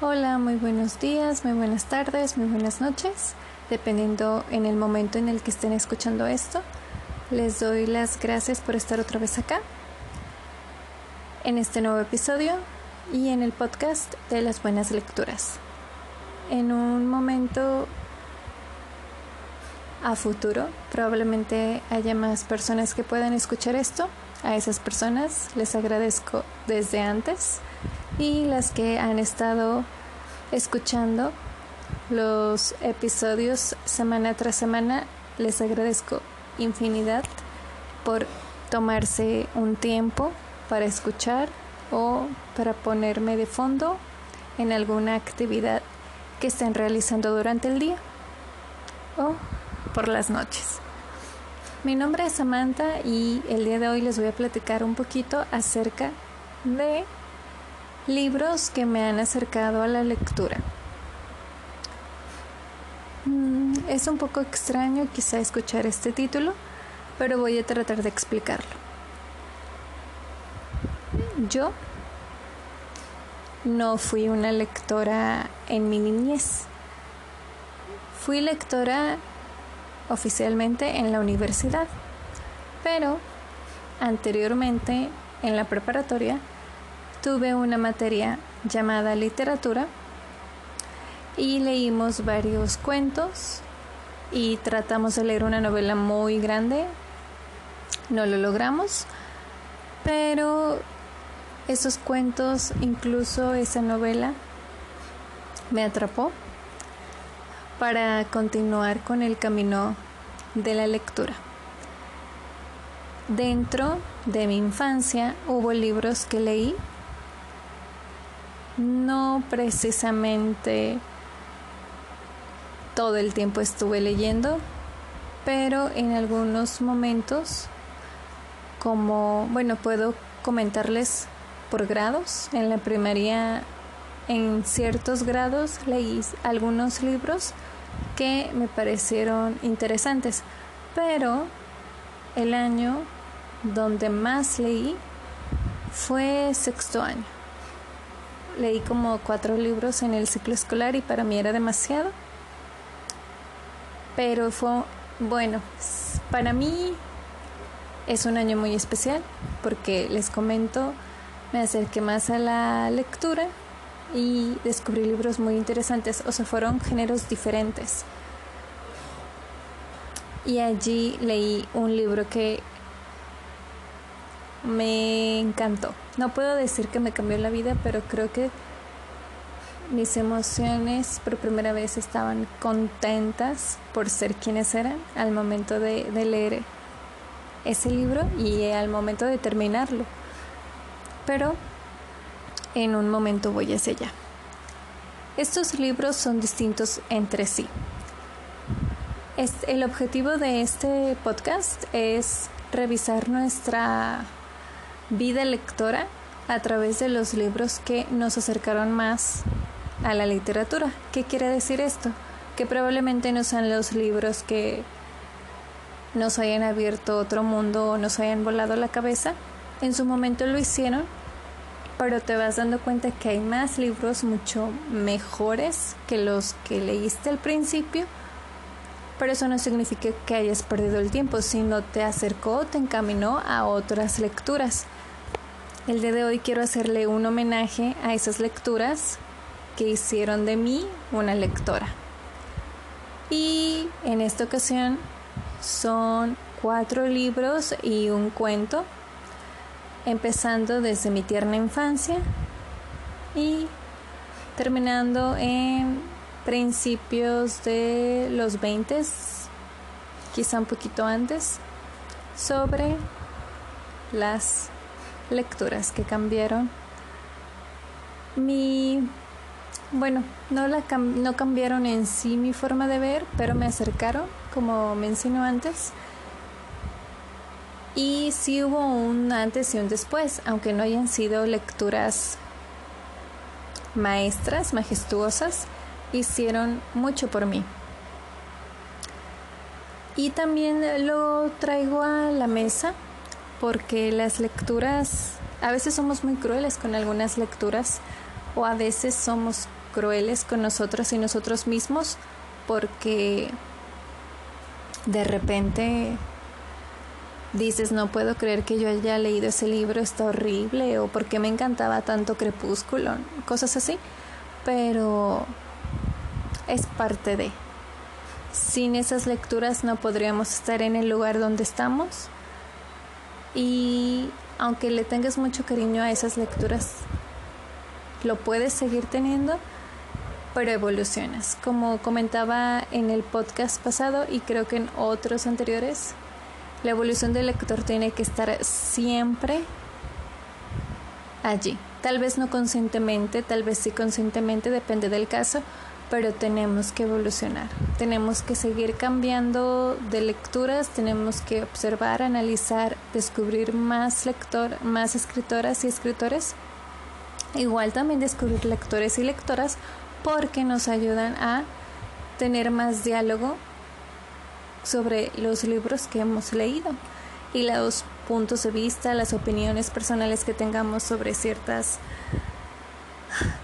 Hola, muy buenos días, muy buenas tardes, muy buenas noches, dependiendo en el momento en el que estén escuchando esto. Les doy las gracias por estar otra vez acá, en este nuevo episodio y en el podcast de las buenas lecturas. En un momento a futuro, probablemente haya más personas que puedan escuchar esto. A esas personas les agradezco desde antes y las que han estado escuchando los episodios semana tras semana. Les agradezco infinidad por tomarse un tiempo para escuchar o para ponerme de fondo en alguna actividad que estén realizando durante el día o por las noches. Mi nombre es Samantha y el día de hoy les voy a platicar un poquito acerca de Libros que me han acercado a la lectura. Mm, es un poco extraño quizá escuchar este título, pero voy a tratar de explicarlo. Yo no fui una lectora en mi niñez. Fui lectora oficialmente en la universidad, pero anteriormente en la preparatoria tuve una materia llamada literatura y leímos varios cuentos y tratamos de leer una novela muy grande. No lo logramos, pero esos cuentos, incluso esa novela, me atrapó para continuar con el camino de la lectura. Dentro de mi infancia hubo libros que leí no precisamente todo el tiempo estuve leyendo, pero en algunos momentos, como, bueno, puedo comentarles por grados. En la primaria, en ciertos grados, leí algunos libros que me parecieron interesantes, pero el año donde más leí fue sexto año leí como cuatro libros en el ciclo escolar y para mí era demasiado. Pero fue, bueno, para mí es un año muy especial porque les comento, me acerqué más a la lectura y descubrí libros muy interesantes, o sea, fueron géneros diferentes. Y allí leí un libro que me encantó. No puedo decir que me cambió la vida, pero creo que mis emociones por primera vez estaban contentas por ser quienes eran al momento de, leer ese libro y al momento de terminarlo. Pero en un momento voy hacia allá. Estos libros son distintos entre sí. el objetivo de este podcast es revisar nuestra vida lectora a través de los libros que nos acercaron más a la literatura. ¿Qué quiere decir esto? Que probablemente no sean los libros que nos hayan abierto otro mundo o nos hayan volado la cabeza. En su momento lo hicieron, pero te vas dando cuenta que hay más libros mucho mejores que los que leíste al principio. Pero eso no significa que hayas perdido el tiempo, sino te acercó, te encaminó a otras lecturas. El día de hoy quiero hacerle un homenaje a esas lecturas que hicieron de mí una lectora. Y en esta ocasión son cuatro libros y un cuento, empezando desde mi tierna infancia y terminando en principios de los 20, quizá un poquito antes, sobre las lecturas que cambiaron mi bueno, no, la no cambiaron en sí mi forma de ver, pero me acercaron, como mencioné antes. Y sí hubo un antes y un después, aunque no hayan sido lecturas maestras, majestuosas, hicieron mucho por mí. Y también lo traigo a la mesa porque las lecturas, a veces somos muy crueles con algunas lecturas o a veces somos crueles con nosotros y nosotros mismos porque de repente dices, no puedo creer que yo haya leído ese libro, está horrible, o porque me encantaba tanto Crepúsculo, cosas así, pero es parte de. Sin esas lecturas no podríamos estar en el lugar donde estamos y aunque le tengas mucho cariño a esas lecturas, lo puedes seguir teniendo, pero evolucionas. Como comentaba en el podcast pasado y creo que en otros anteriores, la evolución del lector tiene que estar siempre allí. Tal vez no conscientemente, tal vez sí conscientemente, depende del caso, pero tenemos que evolucionar. Tenemos que seguir cambiando de lecturas, tenemos que observar, analizar, descubrir más lector, más escritoras y escritores. Igual también descubrir lectores y lectoras porque nos ayudan a tener más diálogo sobre los libros que hemos leído y los puntos de vista, las opiniones personales que tengamos sobre ciertas,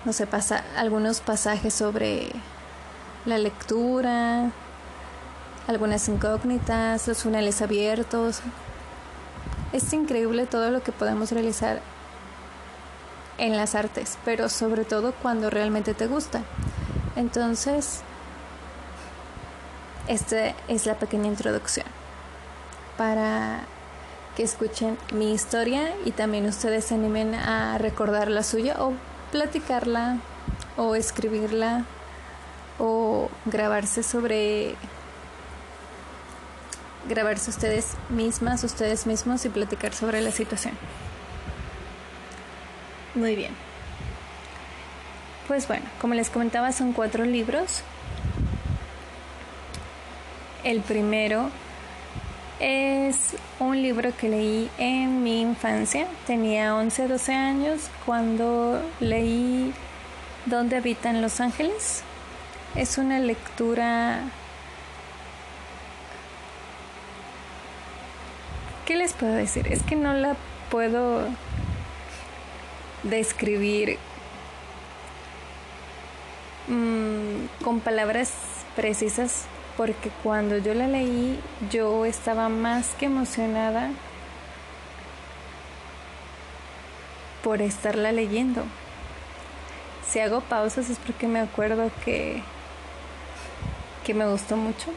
no sé, pasa, algunos pasajes sobre la lectura, algunas incógnitas, los finales abiertos. Es increíble todo lo que podemos realizar en las artes, pero sobre todo cuando realmente te gusta. Entonces, esta es la pequeña introducción para que escuchen mi historia y también ustedes se animen a recordar la suya o platicarla o escribirla o grabarse sobre grabarse ustedes mismas, ustedes mismos y platicar sobre la situación. Muy bien. Pues bueno, como les comentaba, son cuatro libros. El primero es un libro que leí en mi infancia. Tenía 11, 12 años cuando leí ¿Dónde habitan los ángeles? Es una lectura... ¿Qué les puedo decir? Es que no la puedo describir mm, con palabras precisas porque cuando yo la leí yo estaba más que emocionada por estarla leyendo. Si hago pausas es porque me acuerdo que, que me gustó mucho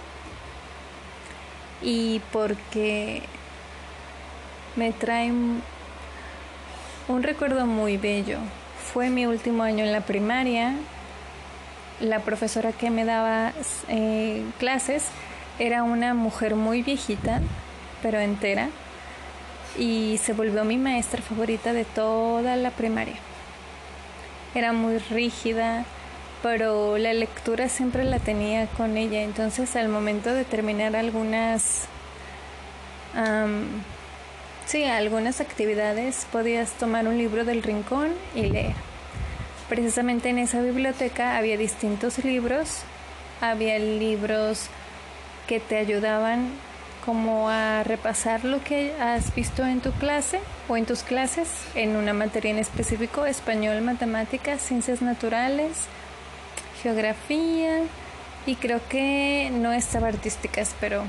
y porque me trae un recuerdo muy bello. Fue mi último año en la primaria la profesora que me daba eh, clases era una mujer muy viejita, pero entera, y se volvió mi maestra favorita de toda la primaria. Era muy rígida, pero la lectura siempre la tenía con ella, entonces al momento de terminar algunas... sí, algunas actividades podías tomar un libro del rincón y leer. Precisamente en esa biblioteca había distintos libros, había libros que te ayudaban como a repasar lo que has visto en tu clase o en tus clases en una materia en específico, español, matemáticas, ciencias naturales, geografía y creo que no estaba artísticas, pero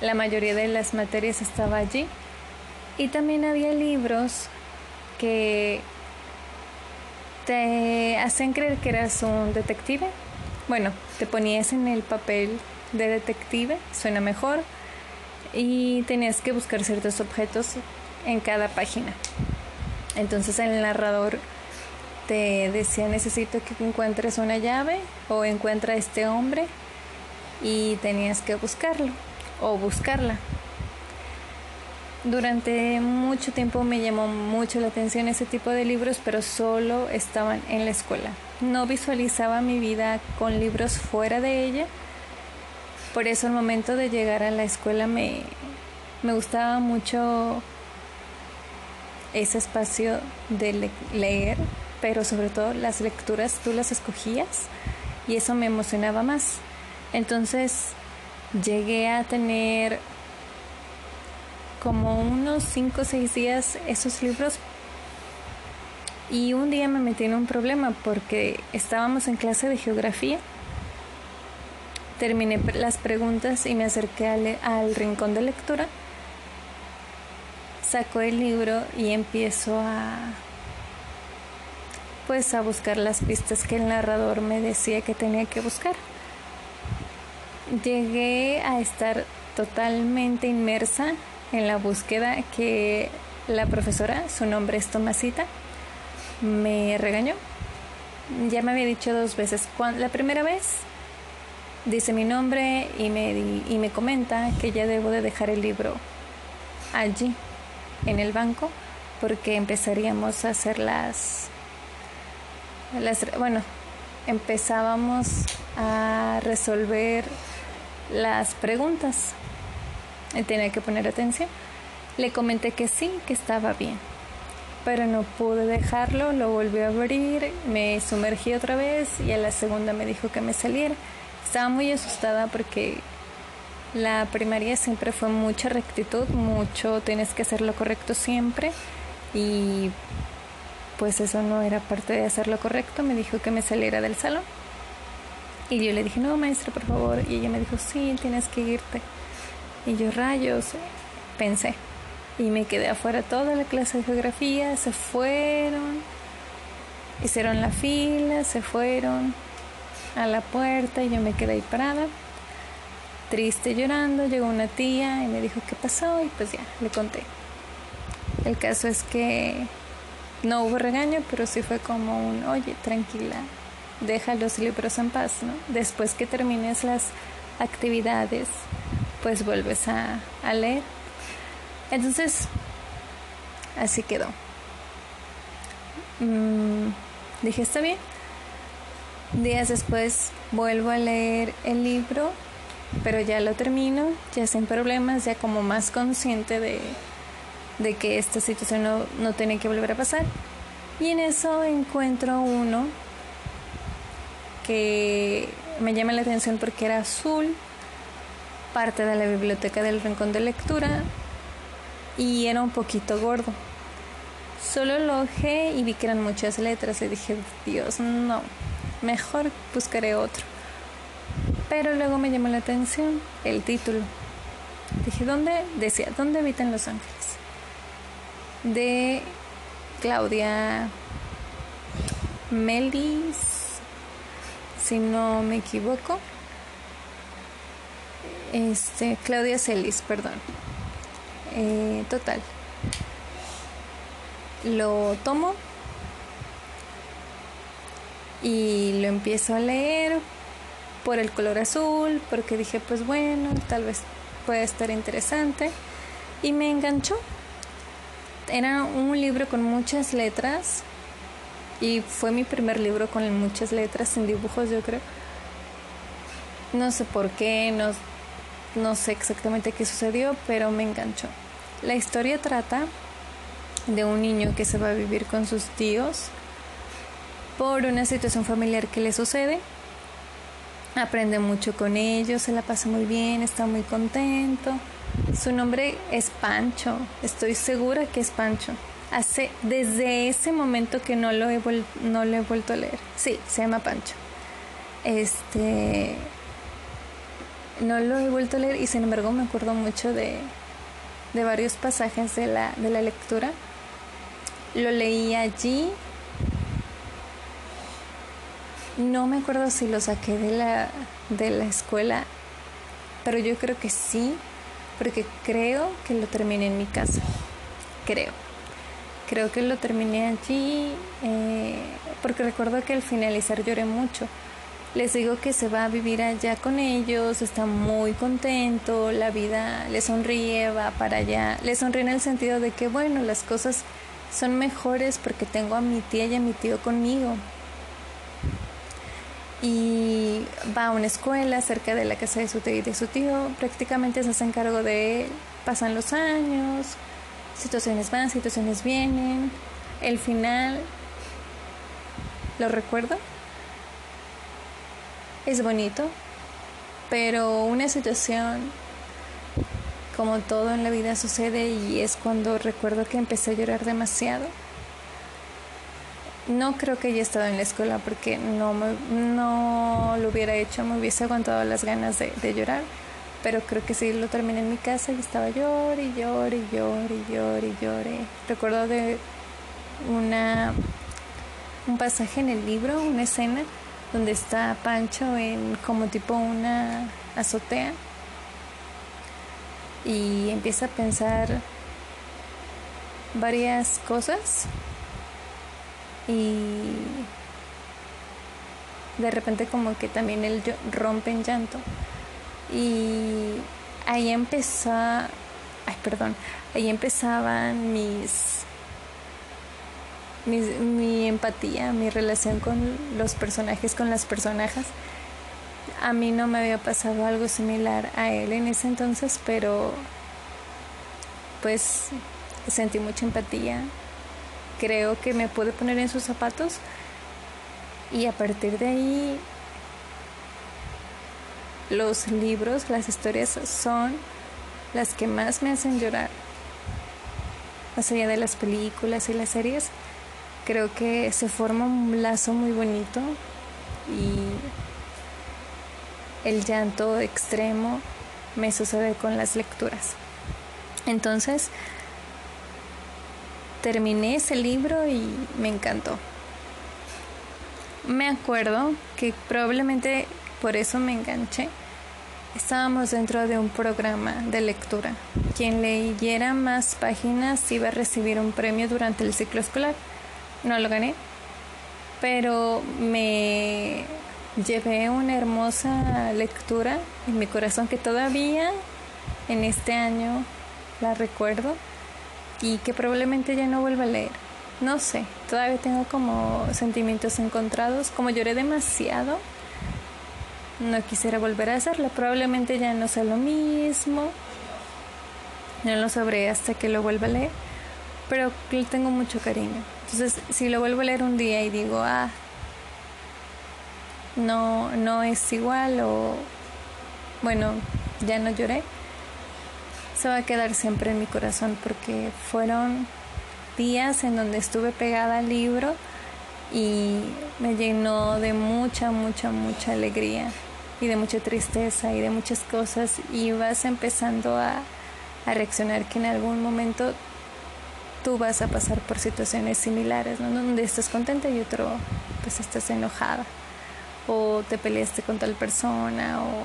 la mayoría de las materias estaba allí. Y también había libros que te hacen creer que eras un detective. Bueno, te ponías en el papel de detective, suena mejor, y tenías que buscar ciertos objetos en cada página. Entonces el narrador te decía necesito que encuentres una llave o encuentra a este hombre y tenías que buscarlo o buscarla. Durante mucho tiempo me llamó mucho la atención ese tipo de libros, pero solo estaban en la escuela. No visualizaba mi vida con libros fuera de ella. Por eso al momento de llegar a la escuela me, me gustaba mucho ese espacio de leer, pero sobre todo las lecturas tú las escogías y eso me emocionaba más. Entonces llegué a tener como unos 5 o 6 días esos libros Y un día me metí en un problema porque estábamos en clase de geografía. Terminé las preguntas y me acerqué al, al rincón de lectura. Saco el libro y empiezo a pues a buscar las pistas que el narrador me decía que tenía que buscar. Llegué a estar totalmente inmersa en la búsqueda que la profesora, su nombre es Tomasita, me regañó. Ya me había dicho dos veces. La primera vez dice mi nombre y me, y me comenta que ya debo de dejar el libro allí, en el banco, porque empezaríamos a hacer las bueno, empezábamos a resolver las preguntas. Tenía que poner atención. Le comenté que sí, que estaba bien. Pero no pude dejarlo, lo volví a abrir, me sumergí otra vez y a la segunda me dijo que me saliera. Estaba muy asustada porque la primaria siempre fue mucha rectitud, mucho tienes que hacer lo correcto siempre y pues eso no era parte de hacer lo correcto, me dijo que me saliera del salón. Y yo le dije, no, maestra, por favor. Y ella me dijo, sí, tienes que irte. Y yo, rayos, pensé. Y me quedé afuera toda la clase de geografía, se fueron, hicieron la fila, se fueron a la puerta y yo me quedé ahí parada, triste llorando. Llegó una tía y me dijo qué pasó y pues ya, le conté. El caso es que no hubo regaño, pero sí fue como un, oye, tranquila, deja los libros en paz, ¿no? Después que termines las actividades, pues vuelves a, leer. Entonces, así quedó. Mm, dije, está bien. Días después vuelvo a leer el libro, pero ya lo termino, ya sin problemas, ya como más consciente de, de que esta situación no, no tiene que volver a pasar. Y en eso encuentro uno que me llama la atención porque era azul, parte de la biblioteca del rincón de lectura y era un poquito gordo. Solo lo ojé y vi que eran muchas letras y dije, Dios, no, mejor buscaré otro. Pero luego me llamó la atención el título. Dije, ¿dónde? Decía, ¿dónde habitan los ángeles? de Claudia Melis, si no me equivoco. Este, Claudia Celis, perdón. Eh, total. Lo tomo y lo empiezo a leer por el color azul, porque dije, pues bueno, tal vez puede estar interesante. Y me enganchó era un libro con muchas letras y fue mi primer libro con muchas letras sin dibujos, yo creo. No sé por qué, no, no sé exactamente qué sucedió, pero me enganchó. La historia trata de un niño que se va a vivir con sus tíos por una situación familiar que le sucede. Aprende mucho con ellos, se la pasa muy bien, está muy contento su nombre es Pancho, estoy segura que es Pancho. Hace desde ese momento que no lo he no lo he vuelto a leer. Sí, se llama Pancho. Este no lo he vuelto a leer y sin embargo me acuerdo mucho de, de varios pasajes de la, de la lectura. Lo leí allí. No me acuerdo si lo saqué de la, de la escuela, pero yo creo que sí, porque creo que lo terminé en mi casa. Creo. Creo que lo terminé allí eh, porque recuerdo que al finalizar lloré mucho. Les digo que se va a vivir allá con ellos, está muy contento, la vida le sonríe, va para allá. Le sonríe en el sentido de que, bueno, las cosas son mejores porque tengo a mi tía y a mi tío conmigo y va a una escuela cerca de la casa de su tío y de su tío. Prácticamente se hace encargo de él. Pasan los años, situaciones van, situaciones vienen. El final, lo recuerdo, es bonito, pero una situación como todo en la vida sucede y es cuando recuerdo que empecé a llorar demasiado. no creo que haya estado en la escuela porque no, no lo hubiera hecho, me hubiese aguantado las ganas de, llorar pero creo que sí lo terminé en mi casa y estaba llore y llore y llore y llore y llore. Recuerdo de una un pasaje en el libro, una escena donde está Pancho en como tipo una azotea y empieza a pensar varias cosas y de repente como que también él rompe en llanto y ahí empezó ay perdón ahí empezaban mis mi, empatía, mi relación con los personajes, con las personajes. A mí no me había pasado algo similar a él en ese entonces, pero pues sentí mucha empatía. Creo que me pude poner en sus zapatos y a partir de ahí los libros, las historias son las que más me hacen llorar. Más allá de las películas y las series, creo que se forma un lazo muy bonito y el llanto extremo me sucede con las lecturas. Entonces, terminé ese libro y me encantó. Me acuerdo que probablemente por eso me enganché. Estábamos dentro de un programa de lectura. Quien leyera más páginas iba a recibir un premio durante el ciclo escolar no lo gané, pero me llevé una hermosa lectura en mi corazón que todavía en este año la recuerdo y que probablemente ya no vuelva a leer. No sé, todavía tengo como sentimientos encontrados, como lloré demasiado, no quisiera volver a hacerlo, probablemente ya no sea lo mismo, no lo sabré hasta que lo vuelva a leer, pero le tengo mucho cariño. Entonces, si lo vuelvo a leer un día y digo, ah, no, no es igual o, bueno, ya no lloré, se va a quedar siempre en mi corazón porque fueron días en donde estuve pegada al libro y me llenó de mucha, mucha, mucha alegría y de mucha tristeza y de muchas cosas. Y vas empezando a, a reaccionar que en algún momento tú vas a pasar por situaciones similares, ¿no? Donde estás contenta y otro, pues estás enojada. O te peleaste con tal persona, o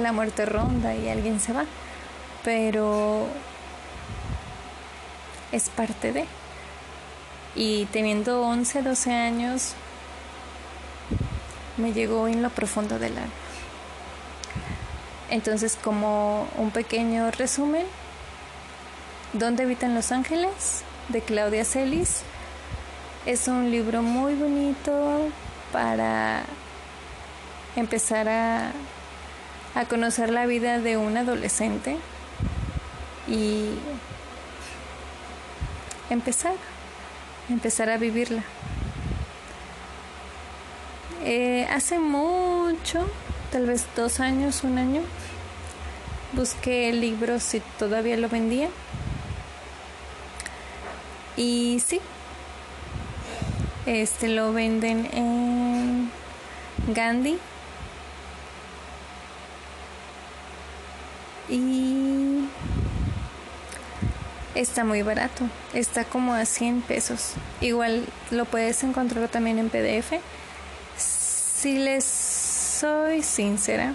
la muerte ronda y alguien se va. Pero es parte de. Y teniendo 11, 12 años, me llegó en lo profundo del alma. Entonces, como un pequeño resumen, ¿Dónde habitan los ángeles? de Claudia Celis. Es un libro muy bonito para empezar a, a conocer la vida de un adolescente y empezar, empezar a vivirla. Eh, hace mucho, tal vez dos años, un año, busqué el libro si todavía lo vendía y sí, este lo venden en Gandhi. Y está muy barato, está como a 100 pesos. Igual lo puedes encontrar también en PDF. Si les soy sincera,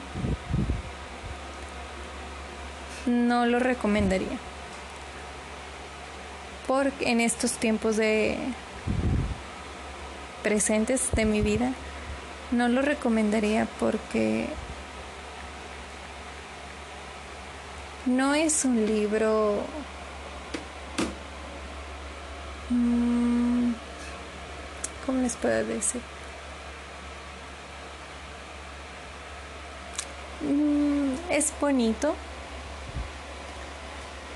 no lo recomendaría porque en estos tiempos de presentes de mi vida no lo recomendaría porque no es un libro mm, ¿cómo les puedo decir? Mm, es bonito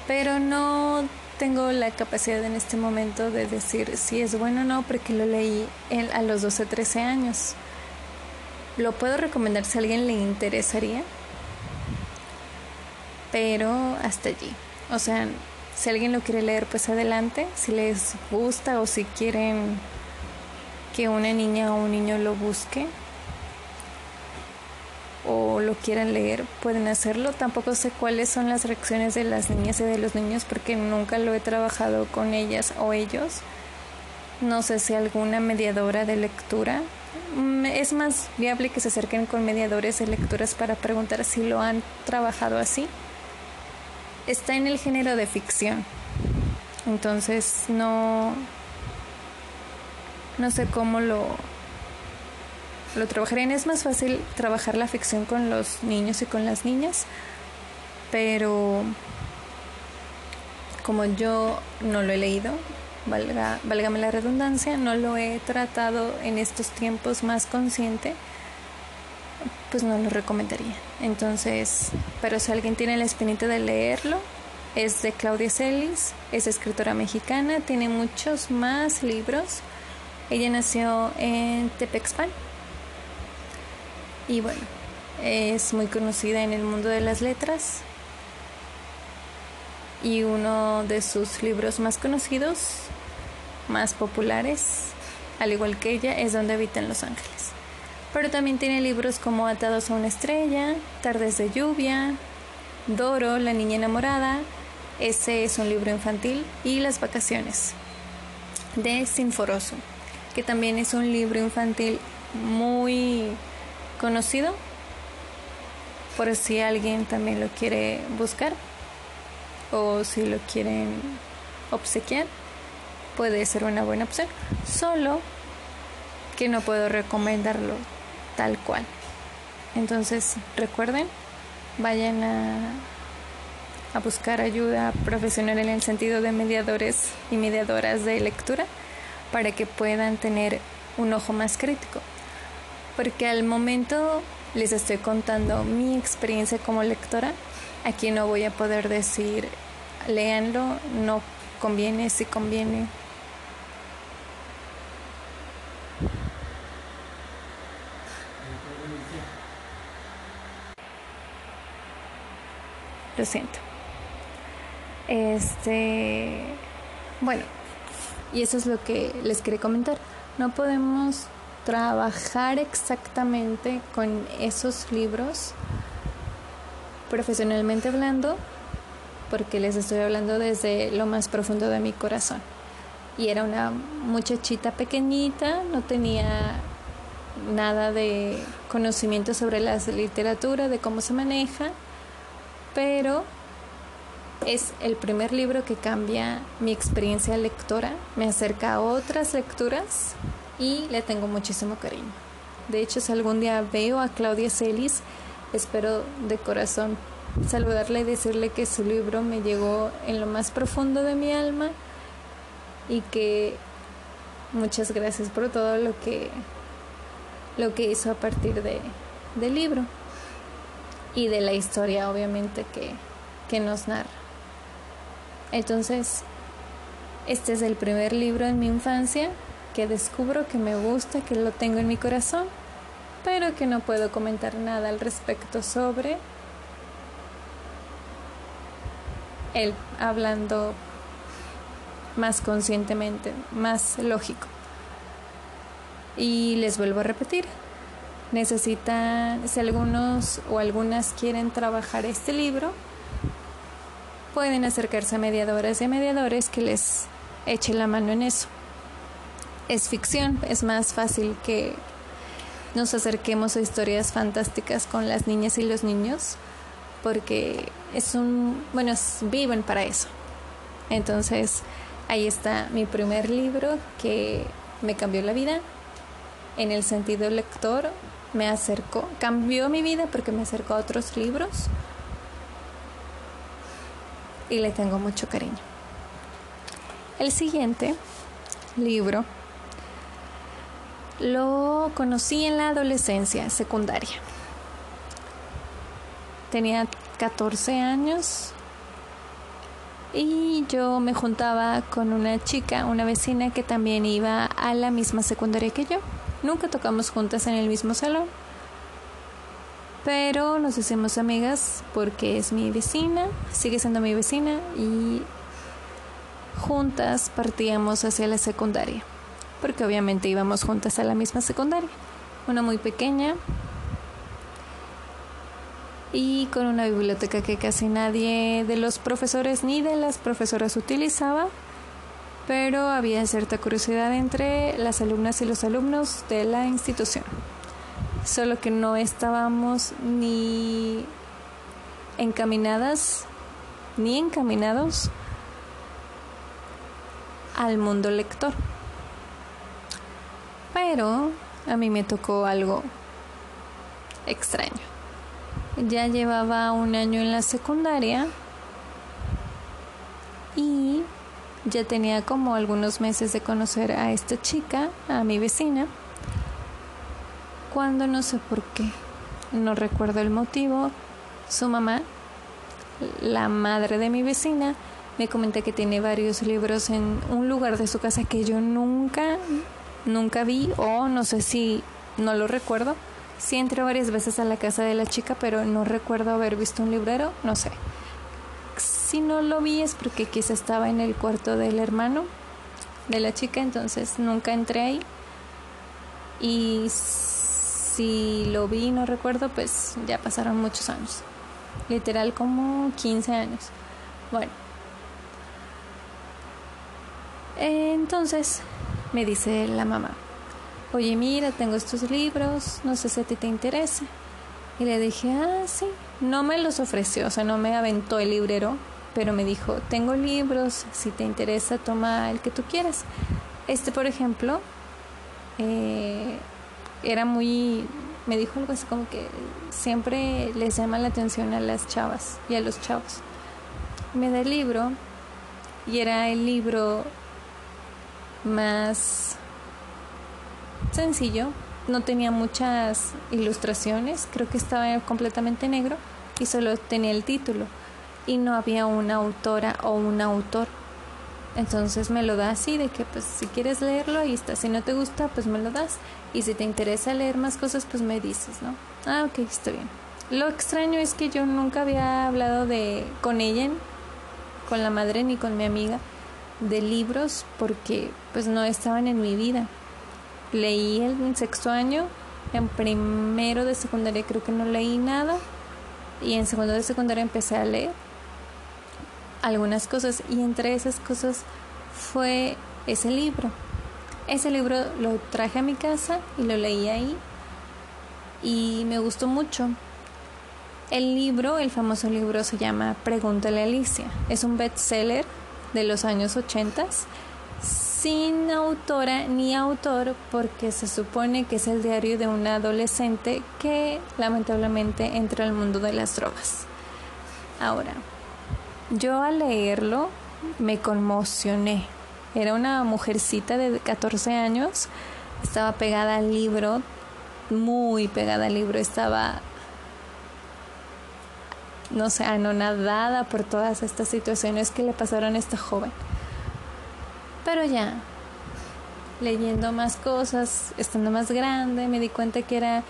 pero no tengo la capacidad en este momento de decir si es bueno o no porque lo leí a los 12, 13 años. Lo puedo recomendar si a alguien le interesaría, pero hasta allí. O sea, Si alguien lo quiere leer, pues adelante. Si les gusta o si quieren que una niña o un niño lo busque o lo quieran leer, pueden hacerlo. Tampoco sé cuáles son las reacciones de las niñas y de los niños porque nunca lo he trabajado con ellas o ellos. No sé si alguna mediadora de lectura. Es más viable que se acerquen con mediadores de lecturas para preguntar si lo han trabajado así. Está en el género de ficción. Entonces no no sé cómo lo lo trabajarían. Es más fácil trabajar la ficción con los niños y con las niñas, pero como yo no lo he leído, valga, la redundancia, no lo he tratado en estos tiempos más consciente, pues no lo recomendaría. Entonces, pero si alguien tiene la espinita de leerlo, es de Claudia Celis, es escritora mexicana, tiene muchos más libros. Ella nació en Tepexpan, y bueno, es muy conocida en el mundo de las letras. Y uno de sus libros más conocidos, más populares, al igual que ella, es Donde habitan los ángeles. Pero también tiene libros como Atados a una estrella, Tardes de lluvia, Doro, La niña enamorada, ese es un libro infantil, y Las vacaciones, de Sinforoso, que también es un libro infantil muy conocido por si alguien también lo quiere buscar o si lo quieren obsequiar puede ser una buena opción solo que no puedo recomendarlo tal cual. Entonces recuerden vayan a, a buscar ayuda profesional en el sentido de mediadores y mediadoras de lectura para que puedan tener un ojo más crítico porque al momento les estoy contando mi experiencia como lectora. Aquí no voy a poder decir, léanlo, no conviene, si conviene. Lo siento. Este, bueno, y eso es lo que les quería comentar. No podemos trabajar exactamente con esos libros profesionalmente hablando, porque les estoy hablando desde lo más profundo de mi corazón. Y era una muchachita pequeñita, no tenía nada de conocimiento sobre la literatura, de cómo se maneja, pero es el primer libro que cambia mi experiencia lectora, me acerca a otras lecturas y le tengo muchísimo cariño. De hecho, si algún día veo a Claudia Celis, espero de corazón saludarle y decirle que su libro me llegó en lo más profundo de mi alma y que muchas gracias por todo lo que lo que hizo a partir de, del libro y de la historia obviamente que, que nos narra. Entonces, este es el primer libro en mi infancia que descubro que me gusta, que lo tengo en mi corazón, pero que no puedo comentar nada al respecto sobre él, hablando más conscientemente, más lógico. Y les vuelvo a repetir, necesitan, si algunos o algunas quieren trabajar este libro, pueden acercarse a mediadoras y a mediadores que les eche la mano en eso es ficción, es más fácil que nos acerquemos a historias fantásticas con las niñas y los niños porque es un, bueno, viven para eso. Entonces, ahí está mi primer libro que me cambió la vida en el sentido lector, me acercó, cambió mi vida porque me acercó a otros libros y le tengo mucho cariño. El siguiente libro lo conocí en la adolescencia secundaria. Tenía 14 años y yo me juntaba con una chica, una vecina que también iba a la misma secundaria que yo. Nunca tocamos juntas en el mismo salón, pero nos hicimos amigas porque es mi vecina, sigue siendo mi vecina y juntas partíamos hacia la secundaria, porque obviamente íbamos juntas a la misma secundaria, una muy pequeña y con una biblioteca que casi nadie de los profesores ni de las profesoras utilizaba, pero había cierta curiosidad entre las alumnas y los alumnos de la institución. Solo que no estábamos ni encaminadas ni encaminados al mundo lector. Pero a mí me tocó algo extraño. Ya llevaba un año en la secundaria y ya tenía como algunos meses de conocer a esta chica, a mi vecina, cuando no sé por qué, no recuerdo el motivo, su mamá, la madre de mi vecina, me comenta que tiene varios libros en un lugar de su casa que yo nunca, nunca vi o no sé si no lo recuerdo. Sí entré varias veces a la casa de la chica, pero no recuerdo haber visto un librero, no sé. Si no lo vi es porque quizá estaba en el cuarto del hermano de la chica, entonces nunca entré ahí. Y si lo vi, no recuerdo, pues ya pasaron muchos años. Literal como 15 años. Bueno. Entonces me dice la mamá, oye mira, tengo estos libros, no sé si a ti te interesa. Y le dije, ah, sí, no me los ofreció, o sea, no me aventó el librero, pero me dijo, tengo libros, si te interesa, toma el que tú quieras. Este, por ejemplo, eh, era muy, me dijo algo así como que siempre les llama la atención a las chavas y a los chavos. Me da el libro y era el libro más sencillo, no tenía muchas ilustraciones, creo que estaba completamente negro y solo tenía el título y no había una autora o un autor. Entonces me lo da así de que pues si quieres leerlo ahí está, si no te gusta pues me lo das y si te interesa leer más cosas pues me dices, ¿no? Ah, ok, está bien. Lo extraño es que yo nunca había hablado de con ella, con la madre ni con mi amiga de libros porque pues no estaban en mi vida. Leí en sexto año, en primero de secundaria creo que no leí nada y en segundo de secundaria empecé a leer algunas cosas y entre esas cosas fue ese libro. Ese libro lo traje a mi casa y lo leí ahí y me gustó mucho. El libro, el famoso libro se llama Pregúntale a Alicia. Es un bestseller de los años 80 sin autora ni autor porque se supone que es el diario de una adolescente que lamentablemente entra al mundo de las drogas. Ahora, yo al leerlo me conmocioné. Era una mujercita de 14 años, estaba pegada al libro, muy pegada al libro, estaba no sé, anonadada por todas estas situaciones que le pasaron a esta joven. Pero ya, leyendo más cosas, estando más grande, me di cuenta que era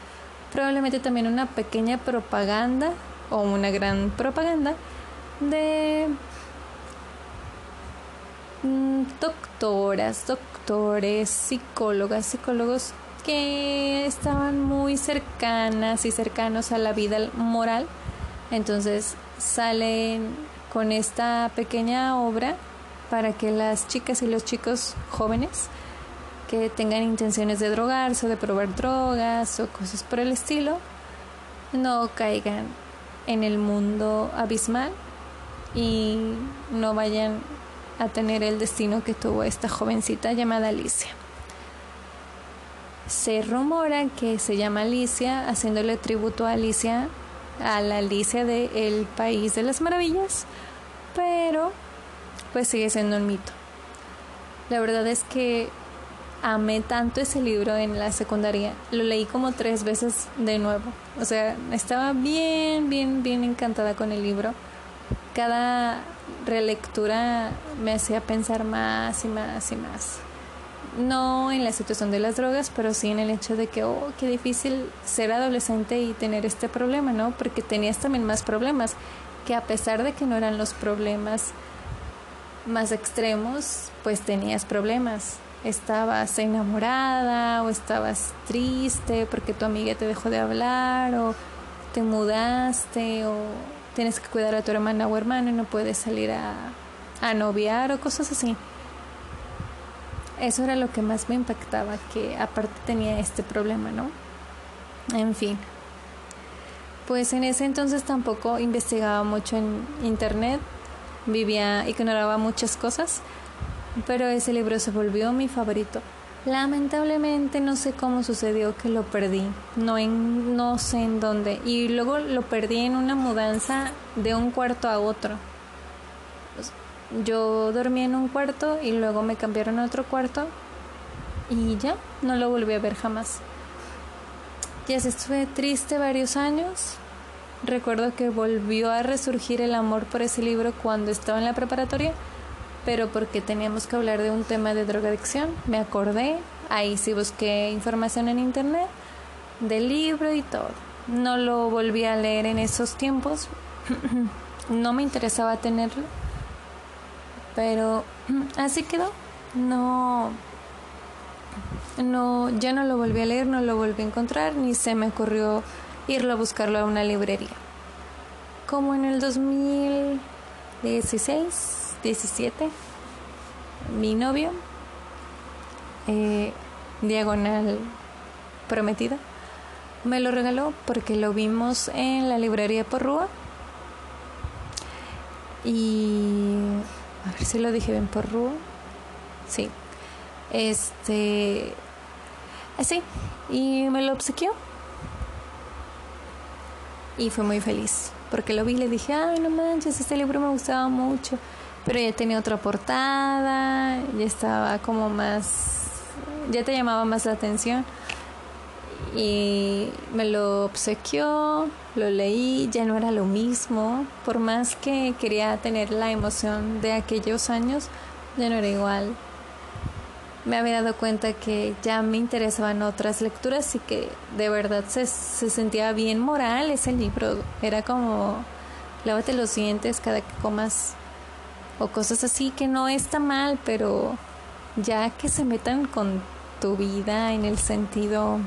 probablemente también una pequeña propaganda o una gran propaganda de mm, doctoras, doctores, psicólogas, psicólogos que estaban muy cercanas y cercanos a la vida moral entonces salen con esta pequeña obra para que las chicas y los chicos jóvenes que tengan intenciones de drogarse o de probar drogas o cosas por el estilo no caigan en el mundo abismal y no vayan a tener el destino que tuvo esta jovencita llamada Alicia. Se rumora que se llama Alicia, haciéndole tributo a Alicia a la Alicia de El País de las Maravillas, pero pues sigue siendo un mito. La verdad es que amé tanto ese libro en la secundaria, lo leí como tres veces de nuevo, o sea, estaba bien, bien, bien encantada con el libro. Cada relectura me hacía pensar más y más y más no en la situación de las drogas, pero sí en el hecho de que, oh, qué difícil ser adolescente y tener este problema, ¿no? Porque tenías también más problemas, que a pesar de que no eran los problemas más extremos, pues tenías problemas. Estabas enamorada o estabas triste porque tu amiga te dejó de hablar o te mudaste o tienes que cuidar a tu hermana o hermano y no puedes salir a, a noviar o cosas así. Eso era lo que más me impactaba, que aparte tenía este problema, ¿no? En fin. Pues en ese entonces tampoco investigaba mucho en internet, vivía, ignoraba muchas cosas, pero ese libro se volvió mi favorito. Lamentablemente no sé cómo sucedió que lo perdí, no, en, no sé en dónde. Y luego lo perdí en una mudanza de un cuarto a otro. Yo dormí en un cuarto y luego me cambiaron a otro cuarto y ya, no lo volví a ver jamás. Ya se estuve triste varios años. Recuerdo que volvió a resurgir el amor por ese libro cuando estaba en la preparatoria pero porque teníamos que hablar de un tema de drogadicción, me acordé, ahí sí busqué información en internet del libro y todo. No lo volví a leer en esos tiempos, no me interesaba tenerlo, pero así quedó. No, no, ya no lo volví a leer, no lo volví a encontrar, ni se me ocurrió irlo a buscarlo a una librería. Como en el 2016, 17, mi novio, eh, diagonal prometida, me lo regaló porque lo vimos en la librería Porrúa. Y a ver si lo dije bien Porrúa. Sí. Este así y me lo obsequió. Y fue muy feliz porque lo vi y le dije, "Ay, no manches, este libro me gustaba mucho." pero ya tenía otra portada, ya estaba como más, ya te llamaba más la atención. Y me lo obsequió, lo leí, ya no era lo mismo, por más que quería tener la emoción de aquellos años, ya no era igual. Me había dado cuenta que ya me interesaban otras lecturas y que de verdad se, se sentía bien moral ese libro. Era como, lávate los dientes cada que comas o cosas así que no está mal, pero ya que se metan con tu vida en el sentido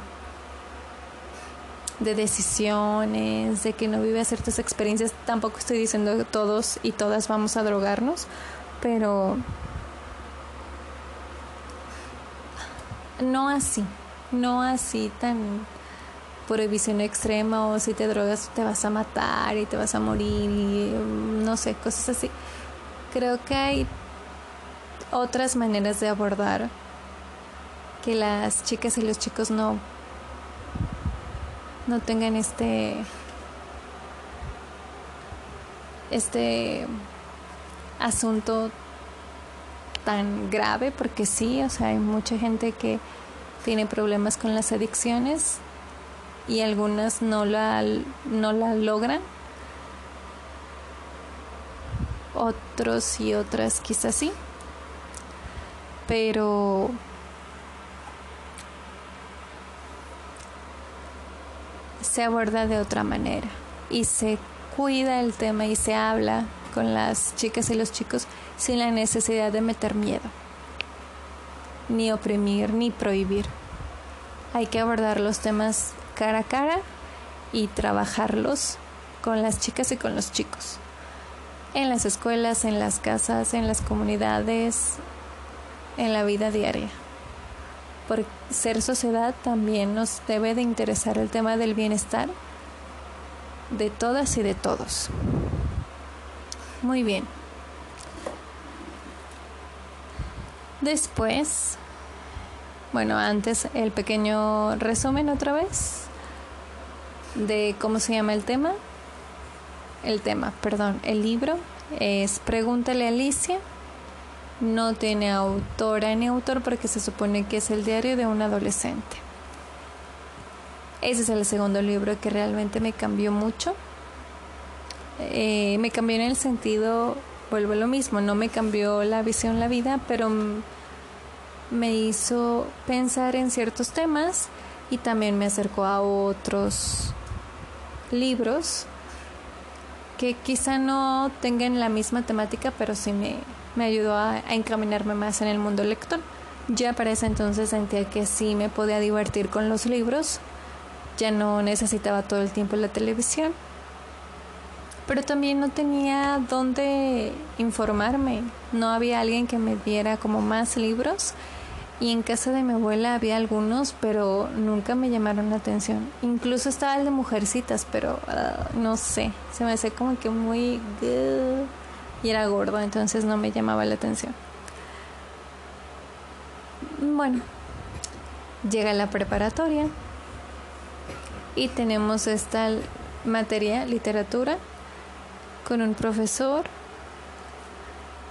de decisiones, de que no vive ciertas experiencias, tampoco estoy diciendo que todos y todas vamos a drogarnos, pero no así, no así tan prohibición extrema o si te drogas te vas a matar y te vas a morir y no sé, cosas así. Creo que hay otras maneras de abordar que las chicas y los chicos no no tengan este este asunto tan grave porque sí, o sea, hay mucha gente que tiene problemas con las adicciones y algunas no la no la logran. Otros y otras quizás sí, pero se aborda de otra manera y se cuida el tema y se habla con las chicas y los chicos sin la necesidad de meter miedo, ni oprimir, ni prohibir. Hay que abordar los temas cara a cara y trabajarlos con las chicas y con los chicos en las escuelas, en las casas, en las comunidades, en la vida diaria. Por ser sociedad también nos debe de interesar el tema del bienestar de todas y de todos. Muy bien. Después, bueno, antes el pequeño resumen otra vez de cómo se llama el tema el tema, perdón, el libro es Pregúntale a Alicia. No tiene autora ni autor porque se supone que es el diario de un adolescente. Ese es el segundo libro que realmente me cambió mucho. Eh, me cambió en el sentido, vuelvo a lo mismo, no me cambió la visión, la vida, pero me hizo pensar en ciertos temas y también me acercó a otros libros que quizá no tengan la misma temática, pero sí me, me ayudó a, encaminarme más en el mundo lector. Ya para ese entonces sentía que sí me podía divertir con los libros, ya no necesitaba todo el tiempo la televisión, pero también no tenía dónde informarme, no había alguien que me diera como más libros. Y en casa de mi abuela había algunos, pero nunca me llamaron la atención. Incluso estaba el de Mujercitas, pero ah, no sé, se me hacía como que muy... y era gordo, entonces no me llamaba la atención. Bueno, llega la preparatoria y tenemos esta materia, literatura, con un profesor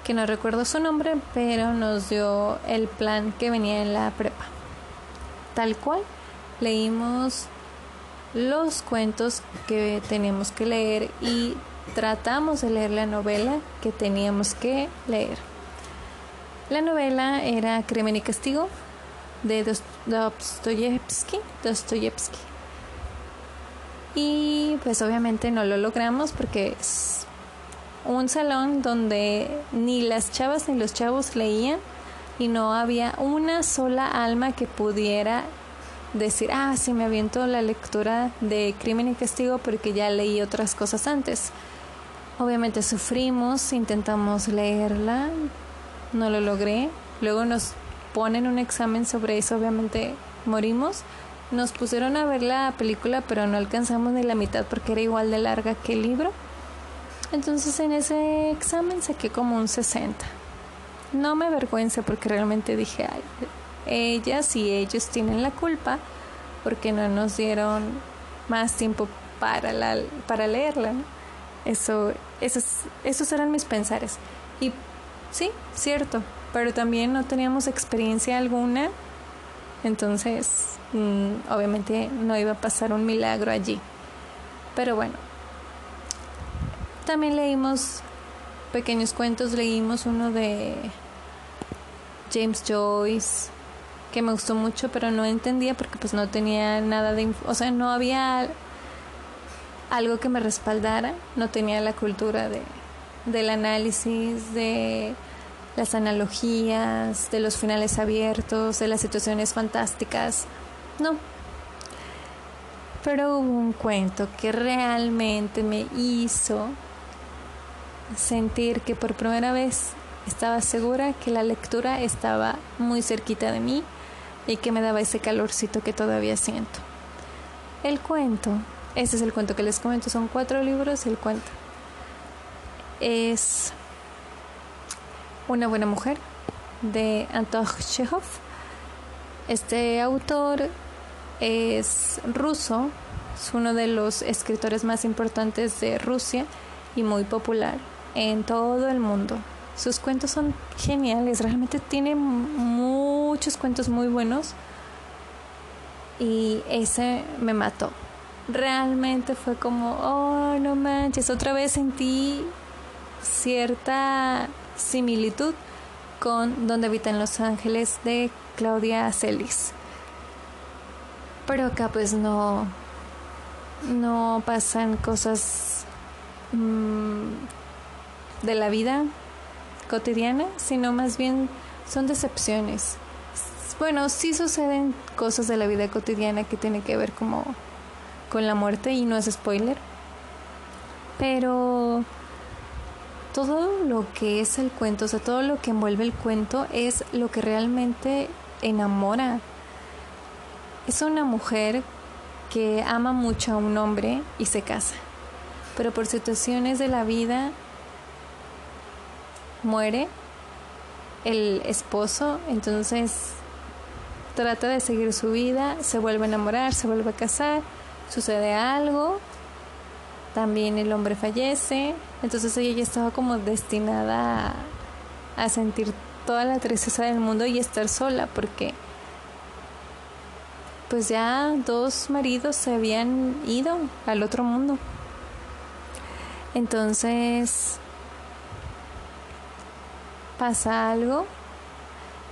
que no recuerdo su nombre, pero nos dio el plan que venía en la prepa. Tal cual, leímos los cuentos que teníamos que leer y tratamos de leer la novela que teníamos que leer. La novela era Crimen y Castigo de Dostoyevsky. Dostoyevsky. Y pues obviamente no lo logramos porque es un salón donde ni las chavas ni los chavos leían y no había una sola alma que pudiera decir, ah, sí me aviento la lectura de Crimen y Castigo porque ya leí otras cosas antes. Obviamente sufrimos, intentamos leerla, no lo logré. Luego nos ponen un examen sobre eso, obviamente morimos. Nos pusieron a ver la película, pero no alcanzamos ni la mitad porque era igual de larga que el libro. Entonces en ese examen saqué como un 60. No me avergüenza porque realmente dije, ay, ellas y ellos tienen la culpa porque no nos dieron más tiempo para, la, para leerla. Eso, esos, esos eran mis pensares. Y Sí, cierto, pero también no teníamos experiencia alguna, entonces mm, obviamente no iba a pasar un milagro allí. Pero bueno, también leímos pequeños cuentos, leímos uno de James Joyce que me gustó mucho, pero no entendía porque pues no tenía nada de, o sea, no había algo que me respaldara, no tenía la cultura de del análisis, de las analogías, de los finales abiertos, de las situaciones fantásticas. No. Pero hubo un cuento que realmente me hizo sentir que por primera vez estaba segura que la lectura estaba muy cerquita de mí y que me daba ese calorcito que todavía siento. El cuento, ese es el cuento que les comento, son cuatro libros, el cuento es Una buena mujer de Anton Chekhov. Este autor es ruso, es uno de los escritores más importantes de Rusia y muy popular en todo el mundo. Sus cuentos son geniales, realmente tiene muchos cuentos muy buenos y ese me mató. Realmente fue como, oh, no manches, otra vez sentí cierta similitud con Donde habitan los ángeles de Claudia Celis. Pero acá pues no no pasan cosas mm, de la vida cotidiana, sino más bien son decepciones. Bueno, sí suceden cosas de la vida cotidiana que tienen que ver como con la muerte y no es spoiler. Pero todo lo que es el cuento, o sea, todo lo que envuelve el cuento es lo que realmente enamora. Es una mujer que ama mucho a un hombre y se casa, pero por situaciones de la vida muere el esposo, entonces trata de seguir su vida, se vuelve a enamorar, se vuelve a casar, sucede algo también el hombre fallece, entonces ella ya estaba como destinada a, sentir toda la tristeza del mundo y estar sola porque pues ya dos maridos se habían ido al otro mundo. Entonces pasa algo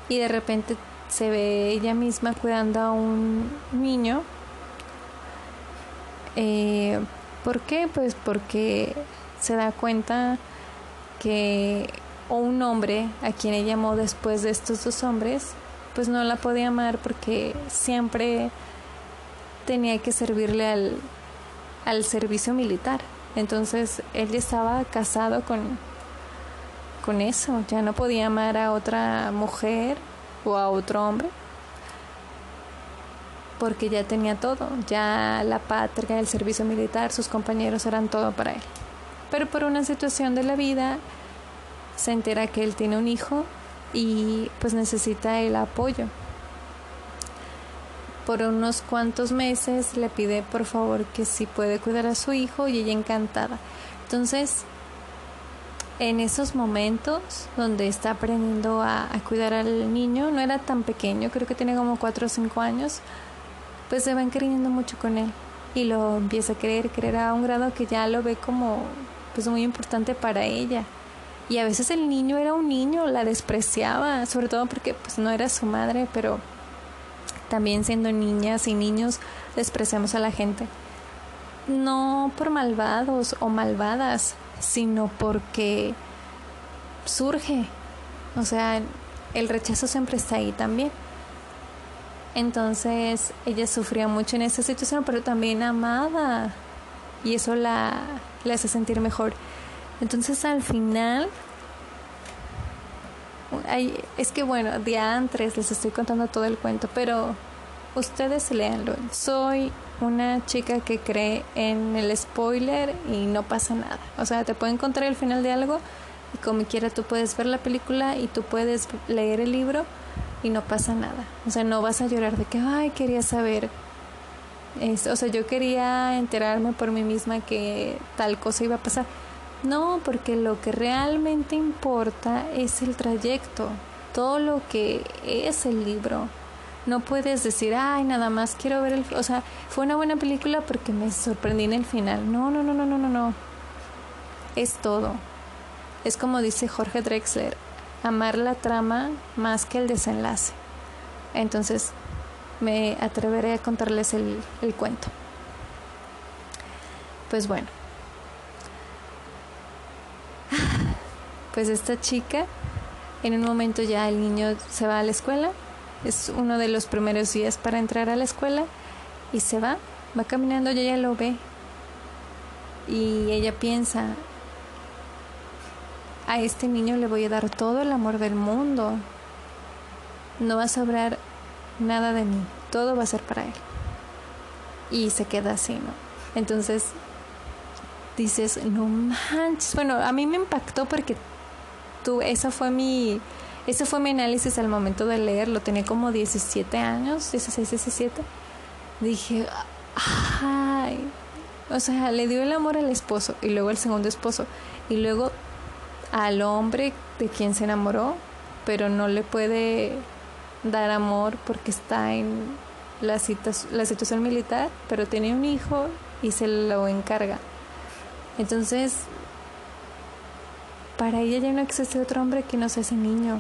y de repente se ve ella misma cuidando a un niño eh, ¿Por qué? Pues porque se da cuenta que o un hombre a quien ella amó después de estos dos hombres, pues no la podía amar porque siempre tenía que servirle al, al servicio militar. Entonces él ya estaba casado con, con eso, ya no podía amar a otra mujer o a otro hombre porque ya tenía todo, ya la patria, el servicio militar, sus compañeros eran todo para él. Pero por una situación de la vida se entera que él tiene un hijo y pues necesita el apoyo. Por unos cuantos meses le pide por favor que si puede cuidar a su hijo y ella encantada. Entonces, en esos momentos donde está aprendiendo a, cuidar al niño, no era tan pequeño, creo que tiene como 4 o 5 años, pues se va encariñando mucho con él y lo empieza a querer, querer a un grado que ya lo ve como pues muy importante para ella. Y a veces el niño era un niño, la despreciaba, sobre todo porque pues no era su madre, pero también siendo niñas y niños despreciamos a la gente. No por malvados o malvadas, sino porque surge. O sea, el rechazo siempre está ahí también. Entonces ella sufría mucho en esa situación, pero también amada. Y eso la, la hace sentir mejor. Entonces al final, es que bueno, diantres, les estoy contando todo el cuento, pero ustedes léanlo. Soy una chica que cree en el spoiler y no pasa nada. O sea, te puede encontrar el final de algo y como quiera tú puedes ver la película y tú puedes leer el libro y no pasa nada. O sea, no vas a llorar de que, ay, quería saber. o sea, yo quería enterarme por mí misma que tal cosa iba a pasar. No, porque lo que realmente importa es el trayecto, todo lo que es el libro. No puedes decir, ay, nada más quiero ver el... O sea, fue una buena película porque me sorprendí en el final. No, no, no, no, no, no, no. Es todo. Es como dice Jorge Drexler, amar la trama más que el desenlace. Entonces me atreveré a contarles el, el cuento. Pues bueno, pues esta chica, en un momento ya el niño se va a la escuela, es uno de los primeros días para entrar a la escuela y se va, va caminando y ella lo ve y ella piensa, a este niño le voy a dar todo el amor del mundo. No va a sobrar nada de mí, todo va a ser para él. Y se queda así, ¿no? Entonces dices, no manches. Bueno, a mí me impactó porque tú, esa fue mi, ese fue mi análisis al momento de leerlo. Tenía como 17 años, 16, 17. Dije, ay. O sea, le dio el amor al esposo y luego al segundo esposo. Y luego al hombre de quien se enamoró, pero no le puede dar amor porque está en la, la situación militar, pero tiene un hijo y se lo encarga. Entonces, para ella ya no existe otro hombre que no sea ese niño.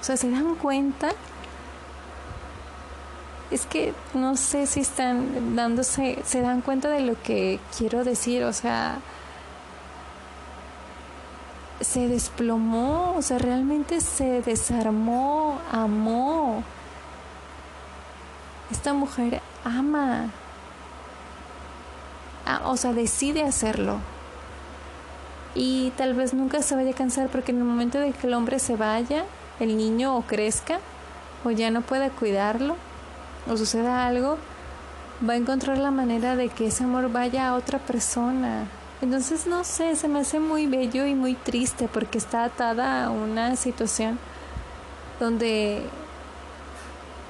O sea, ¿se dan cuenta? Es que no sé si están dándose, se dan cuenta de lo que quiero decir, o sea, se desplomó, o sea, realmente se desarmó, amó. Esta mujer ama, o sea, decide hacerlo. Y tal vez nunca se vaya a cansar porque en el momento de que el hombre se vaya, el niño o crezca, o ya no pueda cuidarlo, o suceda algo, va a encontrar la manera de que ese amor vaya a otra persona, entonces, no sé, se me hace muy bello y muy triste porque está atada a una situación donde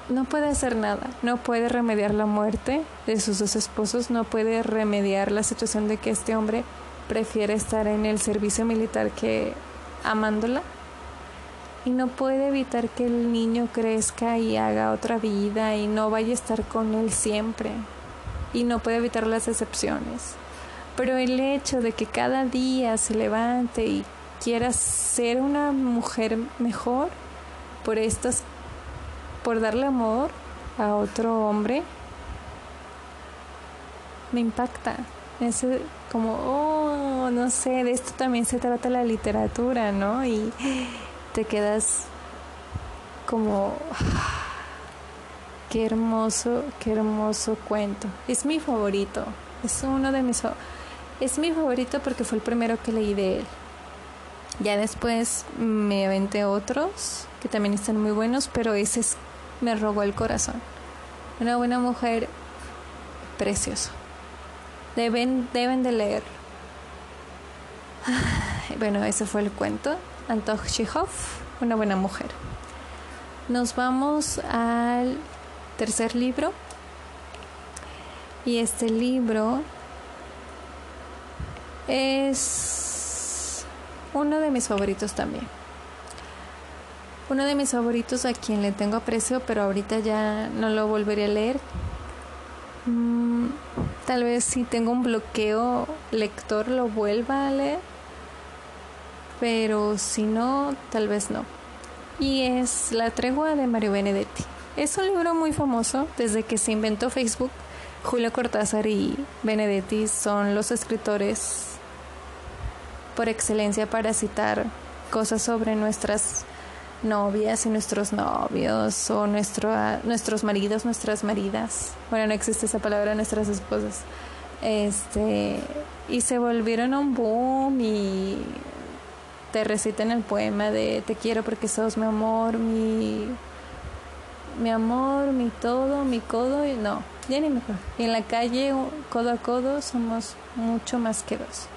no puede hacer nada, no puede remediar la muerte de sus dos esposos, no puede remediar la situación de que este hombre prefiere estar en el servicio militar que amándola y no puede evitar que el niño crezca y haga otra vida y no vaya a estar con él siempre y no puede evitar las excepciones. Pero el hecho de que cada día se levante y quiera ser una mujer mejor por estas por darle amor a otro hombre me impacta. ese como, oh, no sé, de esto también se trata la literatura, ¿no? Y te quedas como, qué hermoso, qué hermoso cuento. Es mi favorito, es uno de mis, es mi favorito porque fue el primero que leí de él. Ya después me aventé otros que también están muy buenos, pero ese me robó el corazón. Una buena mujer, precioso. Deben, deben de leer. Bueno, ese fue el cuento. Antoj Chekhov, una buena mujer. Nos vamos al tercer libro. Y este libro es uno de mis favoritos también. Uno de mis favoritos a quien le tengo aprecio, pero ahorita ya no lo volveré a leer. Mm, tal vez si tengo un bloqueo lector lo vuelva a leer, pero si no, tal vez no. Y es La tregua de Mario Benedetti. Es un libro muy famoso desde que se inventó Facebook. Julio Cortázar y Benedetti son los escritores por excelencia para citar cosas sobre nuestras novias y nuestros novios o nuestro, nuestros maridos, nuestras maridas. Bueno, no existe esa palabra, nuestras esposas. Este, y se volvieron un boom y te recitan el poema de te quiero porque sos mi amor, mi mi amor, mi todo, mi codo y no, ya ni me acuerdo. Y en la calle codo a codo somos mucho más que dos.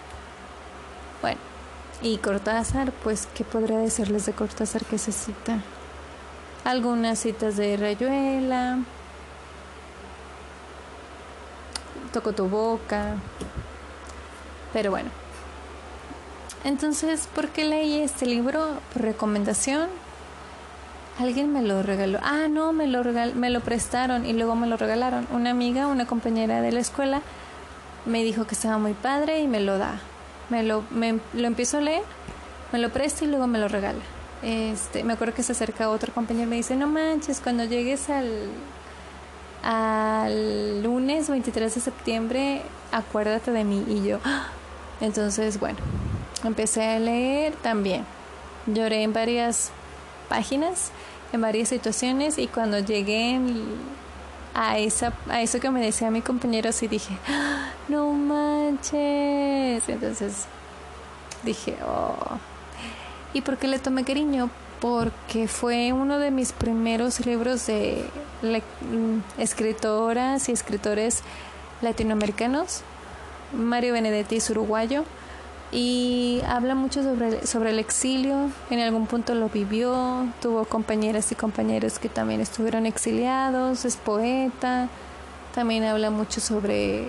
Y Cortázar, pues, ¿qué podría decirles de Cortázar que se cita? Algunas citas de Rayuela, Toco tu boca, pero bueno. Entonces, ¿por qué leí este libro? Por recomendación. Alguien me lo regaló. Ah, no, me lo, regal me lo prestaron y luego me lo regalaron. Una amiga, una compañera de la escuela, me dijo que estaba muy padre y me lo da me lo, me, lo empiezo a leer, me lo presta y luego me lo regala. Este, me acuerdo que se acerca otro compañero y me dice, no manches, cuando llegues al, al lunes 23 de septiembre, acuérdate de mí. Y yo, ¡ah! entonces, bueno, empecé a leer también. Lloré en varias páginas, en varias situaciones y cuando llegué a, esa, a eso que me decía mi compañero, sí dije, ¡Ah! no manches. Entonces dije, oh. ¿Y por qué le tomé cariño? Porque fue uno de mis primeros libros de mm, escritoras y escritores latinoamericanos. Mario Benedetti es uruguayo y habla mucho sobre, sobre el exilio. En algún punto lo vivió, tuvo compañeras y compañeros que también estuvieron exiliados, es poeta. También habla mucho sobre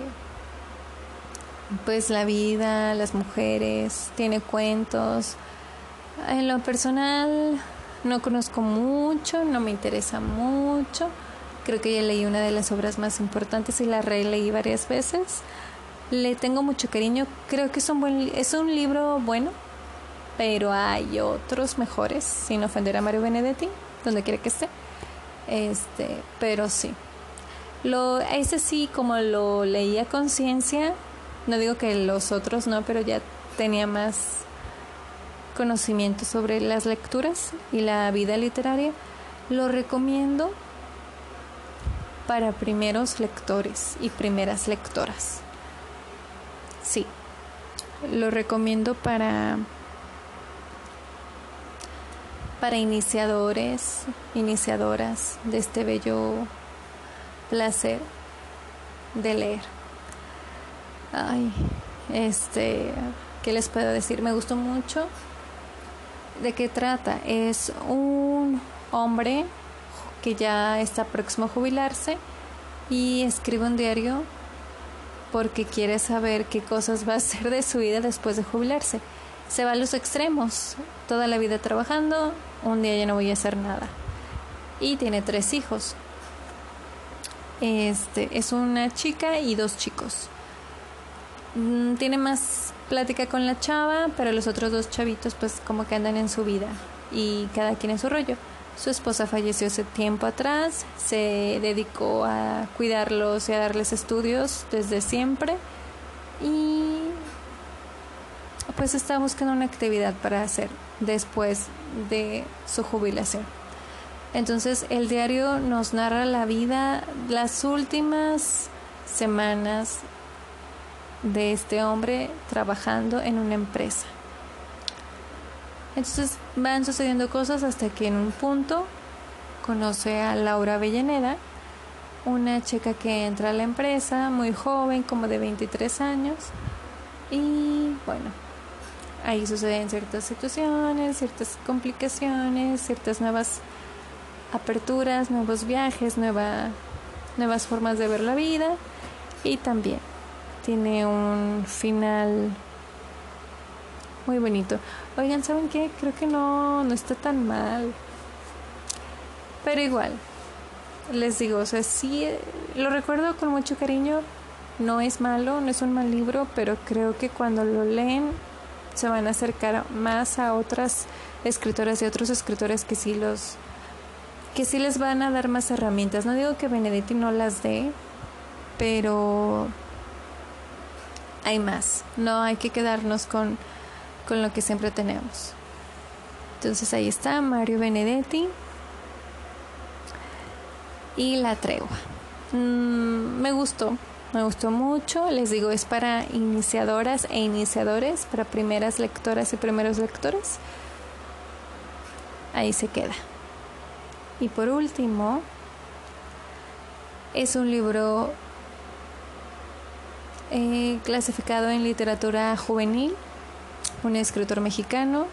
pues la vida, las mujeres, tiene cuentos. En lo personal no conozco mucho, no me interesa mucho. Creo que ya leí una de las obras más importantes y la releí varias veces. Le tengo mucho cariño, creo que es un buen es un libro bueno, pero hay otros mejores, sin ofender a Mario Benedetti, donde quiera que esté. Este, pero sí. Lo ese sí como lo leí a conciencia, no digo que los otros no, pero ya tenía más conocimiento sobre las lecturas y la vida literaria. Lo recomiendo para primeros lectores y primeras lectoras. Sí, lo recomiendo para para iniciadores, iniciadoras de este bello placer de leer. Ay, este, ¿qué les puedo decir? Me gustó mucho. ¿De qué trata? Es un hombre que ya está próximo a jubilarse y escribe un diario porque quiere saber qué cosas va a hacer de su vida después de jubilarse. Se va a los extremos, toda la vida trabajando, un día ya no voy a hacer nada. Y tiene tres hijos. Este es una chica y dos chicos. Mm, tiene más plática con la chava, pero los otros dos chavitos pues como que andan en su vida y cada quien en su rollo. Su esposa falleció hace tiempo atrás, se dedicó a cuidarlos y a darles estudios desde siempre y pues está buscando una actividad para hacer después de su jubilación. Entonces el diario nos narra la vida, las últimas semanas de este hombre trabajando en una empresa. Entonces van sucediendo cosas hasta que en un punto conoce a Laura Avellaneda, una chica que entra a la empresa, muy joven, como de 23 años, y bueno, ahí suceden ciertas situaciones, ciertas complicaciones, ciertas nuevas aperturas, nuevos viajes, nuevas formas de ver la vida y también tiene un final muy bonito. Oigan, ¿saben qué? Creo que no, no está tan mal. Pero igual, les digo, o sea, sí, lo recuerdo con mucho cariño. No es malo, no es un mal libro, pero creo que cuando lo leen se van a acercar más a otras escritoras y otros escritores que sí los que sí les van a dar más herramientas. No digo que Benedetti no las dé, pero hay más. No hay que quedarnos con, con lo que siempre tenemos. Entonces ahí está Mario Benedetti y La Tregua. Mm, me gustó, me gustó mucho, les digo, es para iniciadoras e iniciadores, para primeras lectoras y primeros lectores. Ahí se queda. Y por último, es un libro eh, clasificado en literatura juvenil, un escritor mexicano,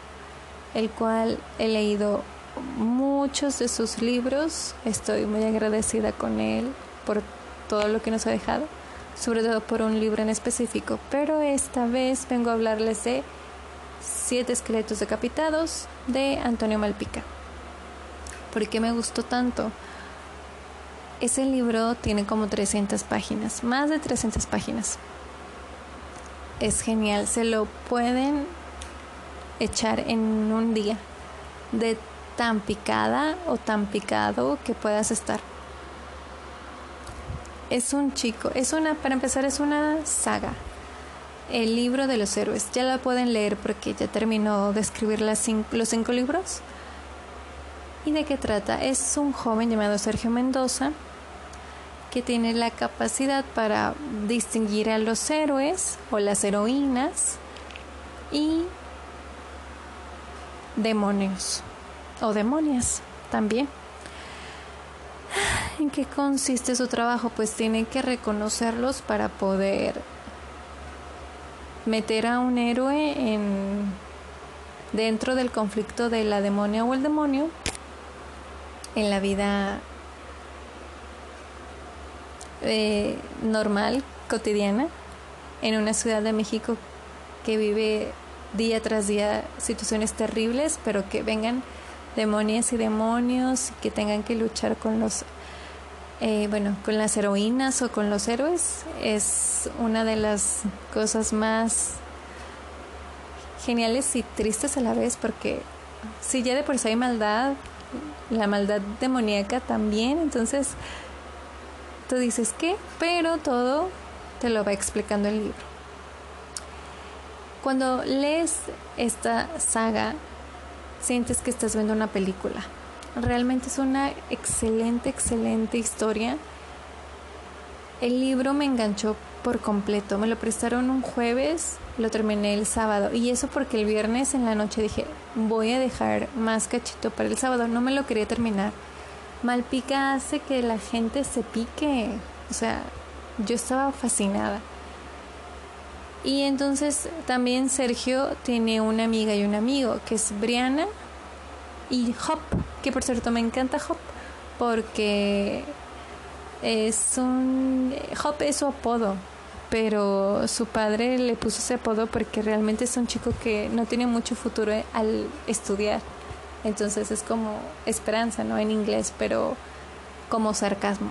el cual he leído muchos de sus libros, estoy muy agradecida con él por todo lo que nos ha dejado sobre todo por un libro en específico, pero esta vez vengo a hablarles de Siete esqueletos decapitados de Antonio Malpica. ¿Por qué me gustó tanto? Ese libro tiene como 300 páginas, más de 300 páginas. Es genial, se lo pueden echar en un día de tan picada o tan picado que puedas estar es un chico, es una, para empezar, es una saga. El libro de los héroes. Ya la pueden leer porque ya terminó de escribir las los cinco libros. ¿Y de qué trata? Es un joven llamado Sergio Mendoza que tiene la capacidad para distinguir a los héroes o las heroínas y demonios o demonias también. ¿En qué consiste su trabajo? Pues tiene que reconocerlos para poder meter a un héroe en dentro del conflicto de la demonia o el demonio en la vida eh, normal, cotidiana, en una ciudad de México que vive día tras día situaciones terribles, pero que vengan demonias y demonios que tengan que luchar con los eh, bueno, con las heroínas o con los héroes es una de las cosas más geniales y tristes a la vez porque si ya de por sí hay maldad, la maldad demoníaca también, entonces tú dices que, pero todo te lo va explicando el libro. Cuando lees esta saga, sientes que estás viendo una película Realmente es una excelente, excelente historia. El libro me enganchó por completo. Me lo prestaron un jueves, lo terminé el sábado. Y eso porque el viernes en la noche dije, voy a dejar más cachito para el sábado. No me lo quería terminar. Malpica hace que la gente se pique. O sea, yo estaba fascinada. Y entonces también Sergio tiene una amiga y un amigo, que es Briana y Hop, que por cierto me encanta Hop porque es un Hop es su apodo, pero su padre le puso ese apodo porque realmente es un chico que no tiene mucho futuro al estudiar. Entonces es como esperanza, ¿no? En inglés, pero como sarcasmo.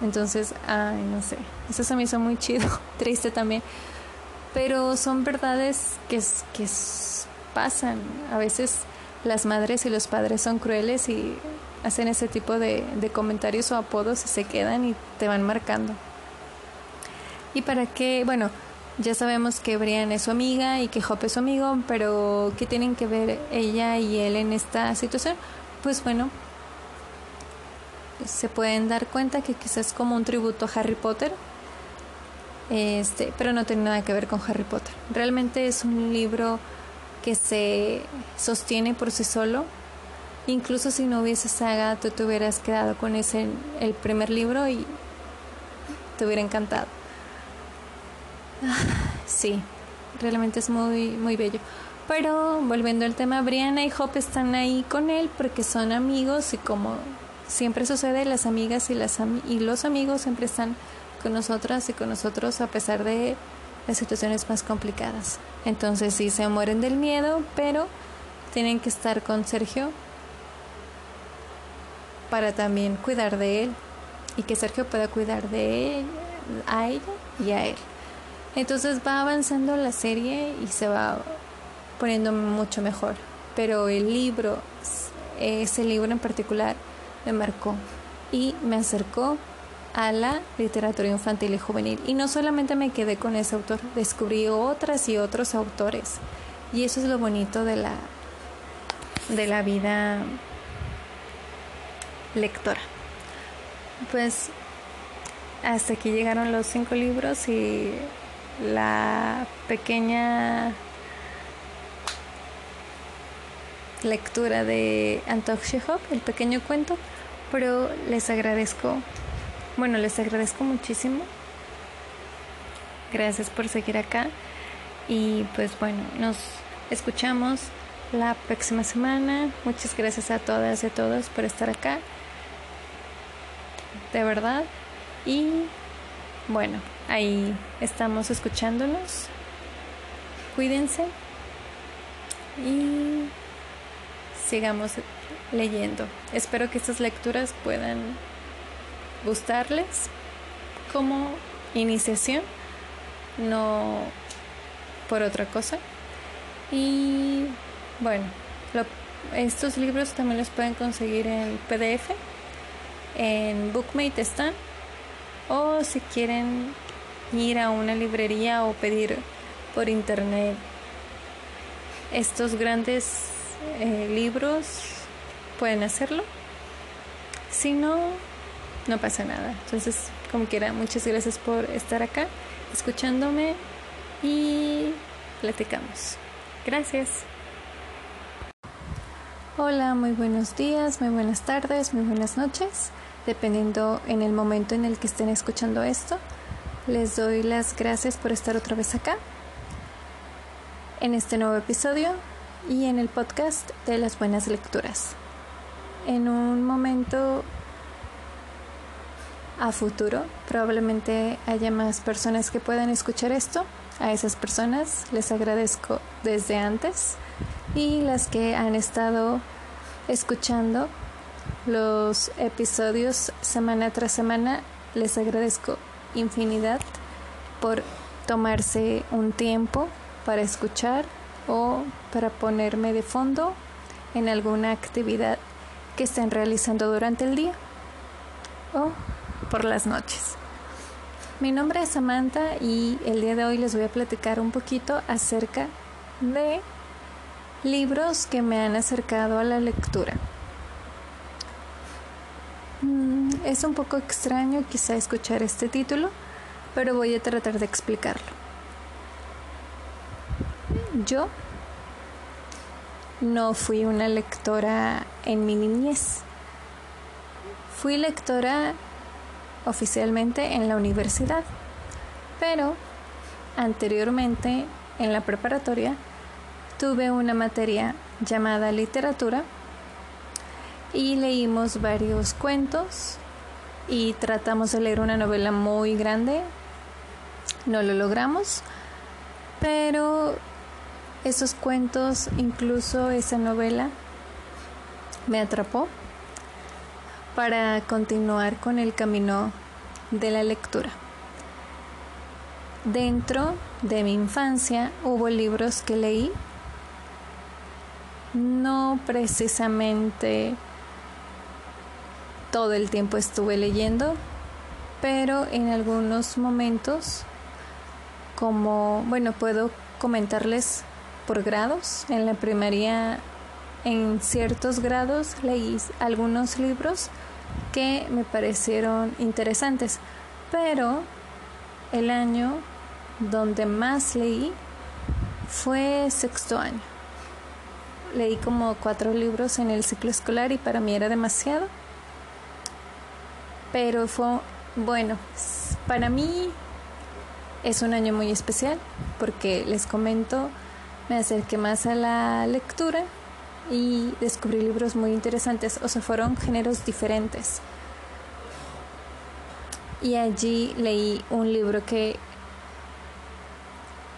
Entonces, ay, no sé. Eso se me hizo muy chido, triste también. Pero son verdades que, que pasan. A veces las madres y los padres son crueles y hacen ese tipo de, comentarios o apodos y se quedan y te van marcando. Y para qué, bueno, ya sabemos que Brian es su amiga y que Hop es su amigo, pero ¿qué tienen que ver ella y él en esta situación? Pues bueno, se pueden dar cuenta que quizás es como un tributo a Harry Potter, este, pero no tiene nada que ver con Harry Potter. Realmente es un libro que se sostiene por sí solo. Incluso si no hubiese saga, tú te hubieras quedado con ese el primer libro y te hubiera encantado. Sí, realmente es muy muy bello. Pero volviendo al tema, Brianna y Hope están ahí con él porque son amigos y como siempre sucede, las amigas y, las y los amigos siempre están con nosotras y con nosotros a pesar de las situaciones más complicadas. Entonces sí se mueren del miedo, pero tienen que estar con Sergio para también cuidar de él y que Sergio pueda cuidar de él, a ella y a él. Entonces va avanzando la serie y se va poniendo mucho mejor. Pero el libro, ese libro en particular, me marcó y me acercó a la literatura infantil y juvenil. Y no solamente me quedé con ese autor, descubrí otras y otros autores. Y eso es lo bonito de la, de la vida lectora. Pues hasta aquí llegaron los cinco libros y la pequeña lectura de Anton Chekhov, el pequeño cuento, pero les agradezco bueno, les agradezco muchísimo. Gracias por seguir acá. Y pues bueno, nos escuchamos la próxima semana. Muchas gracias a todas y a todos por estar acá. De verdad. Y bueno, ahí estamos escuchándonos. Cuídense. Y sigamos leyendo. Espero que estas lecturas puedan gustarles como iniciación, no por otra cosa. Y bueno, estos libros también los pueden conseguir en PDF, en Bookmate están, o si quieren ir a una librería o pedir por internet estos grandes eh, libros, pueden hacerlo. Si no, no pasa nada. Entonces, como quiera, muchas gracias por estar acá, escuchándome y platicamos. Gracias. Hola, muy buenos días, muy buenas tardes, muy buenas noches, dependiendo en el momento en el que estén escuchando esto. Les doy las gracias por estar otra vez acá, en este nuevo episodio y en el podcast de las buenas lecturas. En un momento a futuro. Probablemente haya más personas que puedan escuchar esto. A esas personas les agradezco desde antes y las que han estado escuchando los episodios semana tras semana, les agradezco infinidad por tomarse un tiempo para escuchar o para ponerme de fondo en alguna actividad que estén realizando durante el día o por las noches. Mi nombre es Samantha y el día de hoy les voy a platicar un poquito acerca de libros que me han acercado a la lectura. Mm, es un poco extraño quizá escuchar este título, pero voy a tratar de explicarlo. Yo no fui una lectora en mi niñez. Fui lectora oficialmente en la universidad, pero anteriormente en la preparatoria tuve una materia llamada literatura y leímos varios cuentos y tratamos de leer una novela muy grande. No lo logramos, pero esos cuentos, incluso esa novela, me atrapó para continuar con el camino de la lectura. Dentro de mi infancia hubo libros que leí, no precisamente todo el tiempo estuve leyendo, pero en algunos momentos como, bueno, puedo comentarles por grados. En la primaria, en ciertos grados, leí algunos libros que me parecieron interesantes, pero el año donde más leí fue sexto año. Leí como cuatro libros en el ciclo escolar y para mí era demasiado. Pero fue, bueno, para mí es un año muy especial porque les comento, me acerqué más a la lectura y descubrí libros muy interesantes, o sea, fueron géneros diferentes. Y allí leí un libro que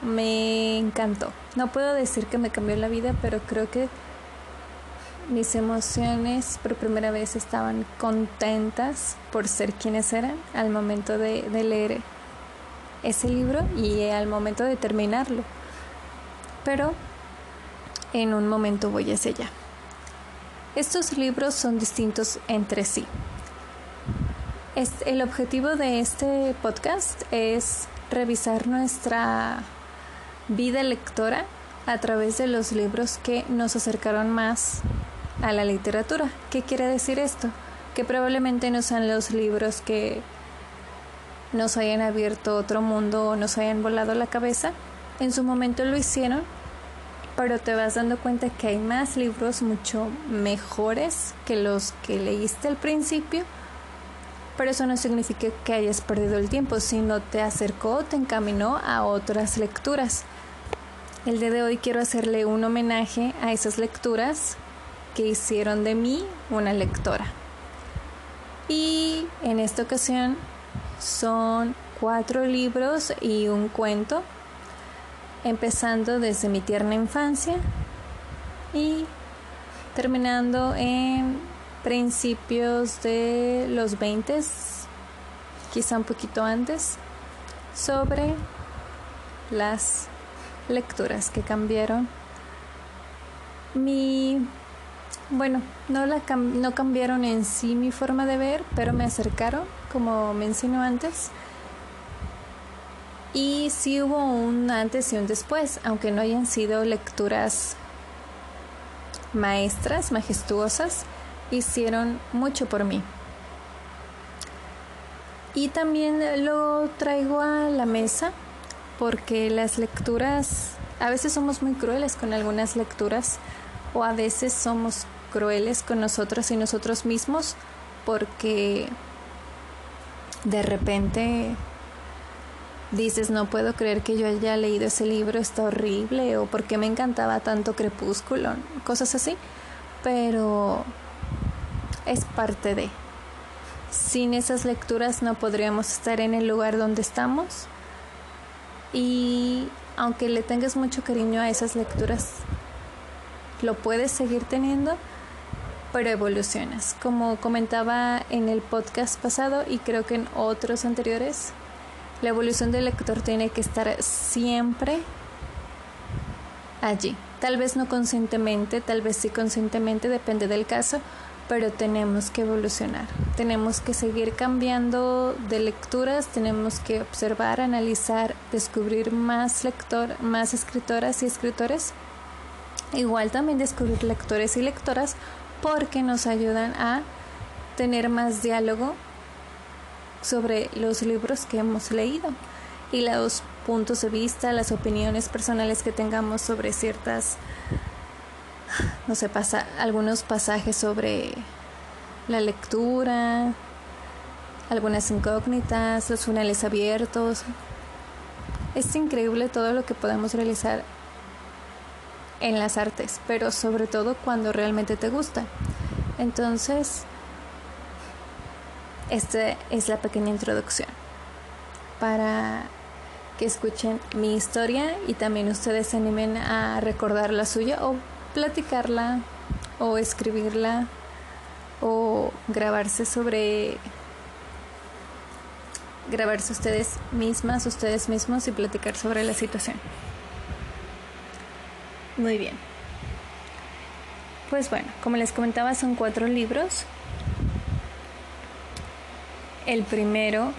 me encantó. No puedo decir que me cambió la vida, pero creo que mis emociones por primera vez estaban contentas por ser quienes eran al momento de, de leer ese libro y al momento de terminarlo. Pero en un momento voy hacia allá. Estos libros son distintos entre sí. el objetivo de este podcast es revisar nuestra vida lectora a través de los libros que nos acercaron más a la literatura. ¿Qué quiere decir esto? Que probablemente no sean los libros que nos hayan abierto otro mundo o nos hayan volado la cabeza. En su momento lo hicieron, pero te vas dando cuenta que hay más libros mucho mejores que los que leíste al principio. Pero eso no significa que hayas perdido el tiempo, sino te acercó, te encaminó a otras lecturas. El día de hoy quiero hacerle un homenaje a esas lecturas que hicieron de mí una lectora. Y en esta ocasión son cuatro libros y un cuento, empezando desde mi tierna infancia y terminando en principios de los 20, quizá un poquito antes, sobre las lecturas que cambiaron mi bueno, no, la no cambiaron en sí mi forma de ver, pero me acercaron, como mencioné antes. Y sí hubo un antes y un después, aunque no hayan sido lecturas maestras, majestuosas, hicieron mucho por mí. Y también lo traigo a la mesa porque las lecturas, a veces somos muy crueles con algunas lecturas o a veces somos crueles con nosotros y nosotros mismos porque de repente dices no puedo creer que yo haya leído ese libro, está horrible o porque me encantaba tanto Crepúsculo, cosas así, pero es parte de. Sin esas lecturas no podríamos estar en el lugar donde estamos y aunque le tengas mucho cariño a esas lecturas, lo puedes seguir teniendo, pero evolucionas. Como comentaba en el podcast pasado y creo que en otros anteriores, la evolución del lector tiene que estar siempre allí. Tal vez no conscientemente, tal vez sí conscientemente, depende del caso, pero tenemos que evolucionar. Tenemos que seguir cambiando de lecturas, tenemos que observar, analizar, descubrir más lector, más escritoras y escritores. Igual también descubrir lectores y lectoras porque nos ayudan a tener más diálogo sobre los libros que hemos leído y los puntos de vista, las opiniones personales que tengamos sobre ciertas, no sé, pasa, algunos pasajes sobre la lectura, algunas incógnitas, los finales abiertos. Es increíble todo lo que podemos realizar en las artes, pero sobre todo cuando realmente te gusta. Entonces, esta es la pequeña introducción para que escuchen mi historia y también ustedes se animen a recordar la suya o platicarla o escribirla o grabarse sobre grabarse ustedes mismas, ustedes mismos y platicar sobre la situación. Muy bien. Pues bueno, como les comentaba, son cuatro libros. El primero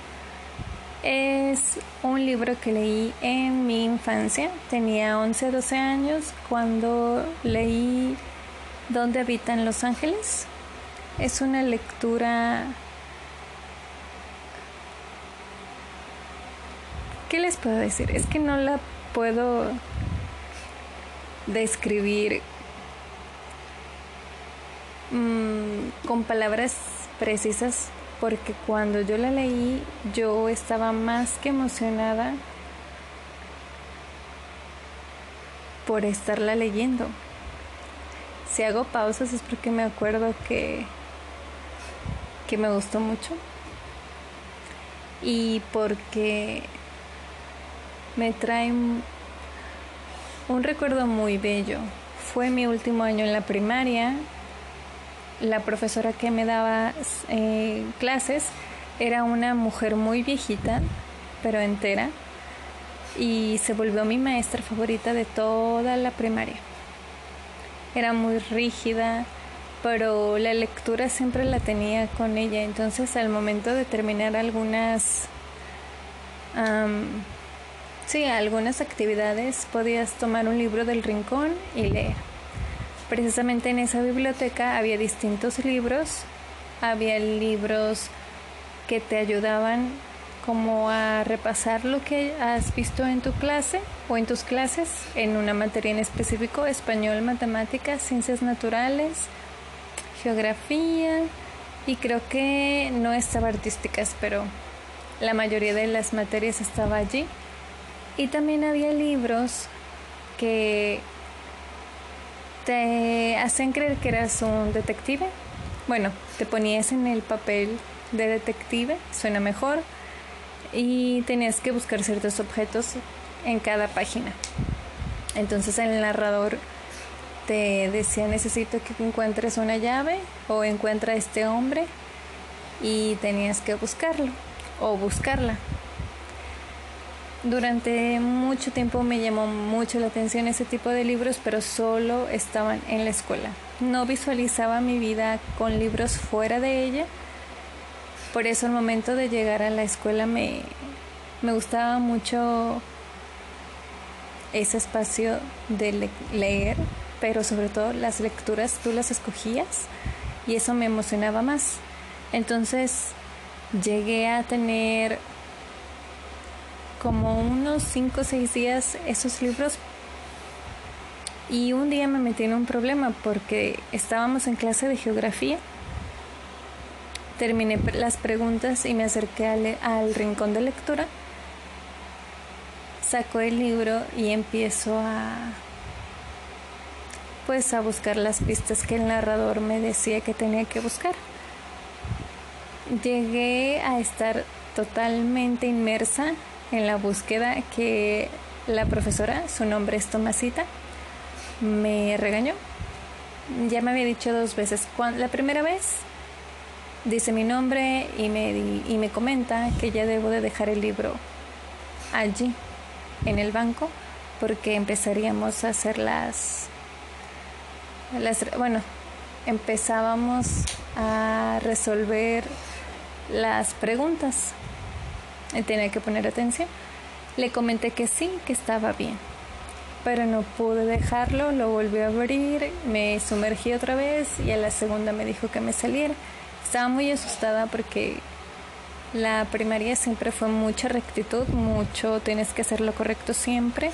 Es un libro que leí en mi infancia. Tenía 11, 12 años cuando leí ¿Dónde habitan los ángeles? Es una lectura... ¿Qué les puedo decir? Es que no la puedo describir mm, con palabras precisas porque cuando yo la leí yo estaba más que emocionada por estarla leyendo. Si hago pausas es porque me acuerdo que, que me gustó mucho y porque me trae un recuerdo muy bello. Fue mi último año en la primaria. La profesora que me daba eh, clases era una mujer muy viejita, pero entera, y se volvió mi maestra favorita de toda la primaria. Era muy rígida, pero la lectura siempre la tenía con ella, entonces al momento de terminar algunas Sí, algunas actividades podías tomar un libro del rincón y leer. Precisamente en esa biblioteca había distintos libros, había libros que te ayudaban como a repasar lo que has visto en tu clase o en tus clases en una materia en específico, español, matemáticas, ciencias naturales, geografía y creo que no estaba artísticas, pero la mayoría de las materias estaba allí. Y también había libros que te hacen creer que eras un detective. Bueno, te ponías en el papel de detective, suena mejor, y tenías que buscar ciertos objetos en cada página. Entonces el narrador te decía necesito que encuentres una llave o encuentra a este hombre y tenías que buscarlo o buscarla. Durante mucho tiempo me llamó mucho la atención ese tipo de libros, pero solo estaban en la escuela. No visualizaba mi vida con libros fuera de ella. Por eso al momento de llegar a la escuela me, me gustaba mucho ese espacio de leer, pero sobre todo las lecturas tú las escogías y eso me emocionaba más. Entonces llegué a tener como unos 5 o 6 días esos libros y un día me metí en un problema porque estábamos en clase de geografía. Terminé las preguntas y me acerqué al, rincón de lectura. Saco el libro y empiezo a pues a buscar las pistas que el narrador me decía que tenía que buscar. Llegué a estar totalmente inmersa en la búsqueda que la profesora, su nombre es Tomasita, me regañó. Ya me había dicho dos veces. La primera vez dice mi nombre y me, y me comenta que ya debo de dejar el libro allí, en el banco, porque empezaríamos a hacer las, las bueno, empezábamos a resolver las preguntas tenía que poner atención. Le comenté que sí, que estaba bien, pero no pude dejarlo, lo volví a abrir, me sumergí otra vez y a la segunda me dijo que me saliera. Estaba muy asustada porque la primaria siempre fue mucha rectitud, mucho tienes que hacer lo correcto siempre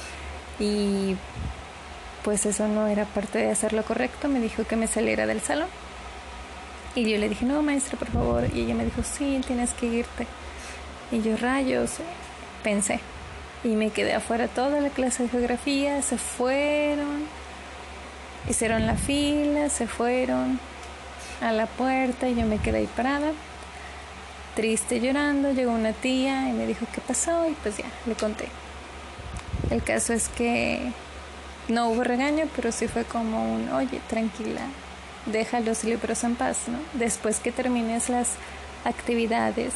y pues eso no era parte de hacer lo correcto, me dijo que me saliera del salón. Y yo le dije, no, maestra, por favor. Y ella me dijo, sí, tienes que irte. Y yo rayos, pensé. Y me quedé afuera toda la clase de geografía, se fueron, hicieron la fila, se fueron a la puerta y yo me quedé ahí parada, triste llorando, llegó una tía y me dijo qué pasó y pues ya, le conté. El caso es que no hubo regaño, pero sí fue como un, oye, tranquila, deja los libros en paz, ¿no? Después que termines las actividades,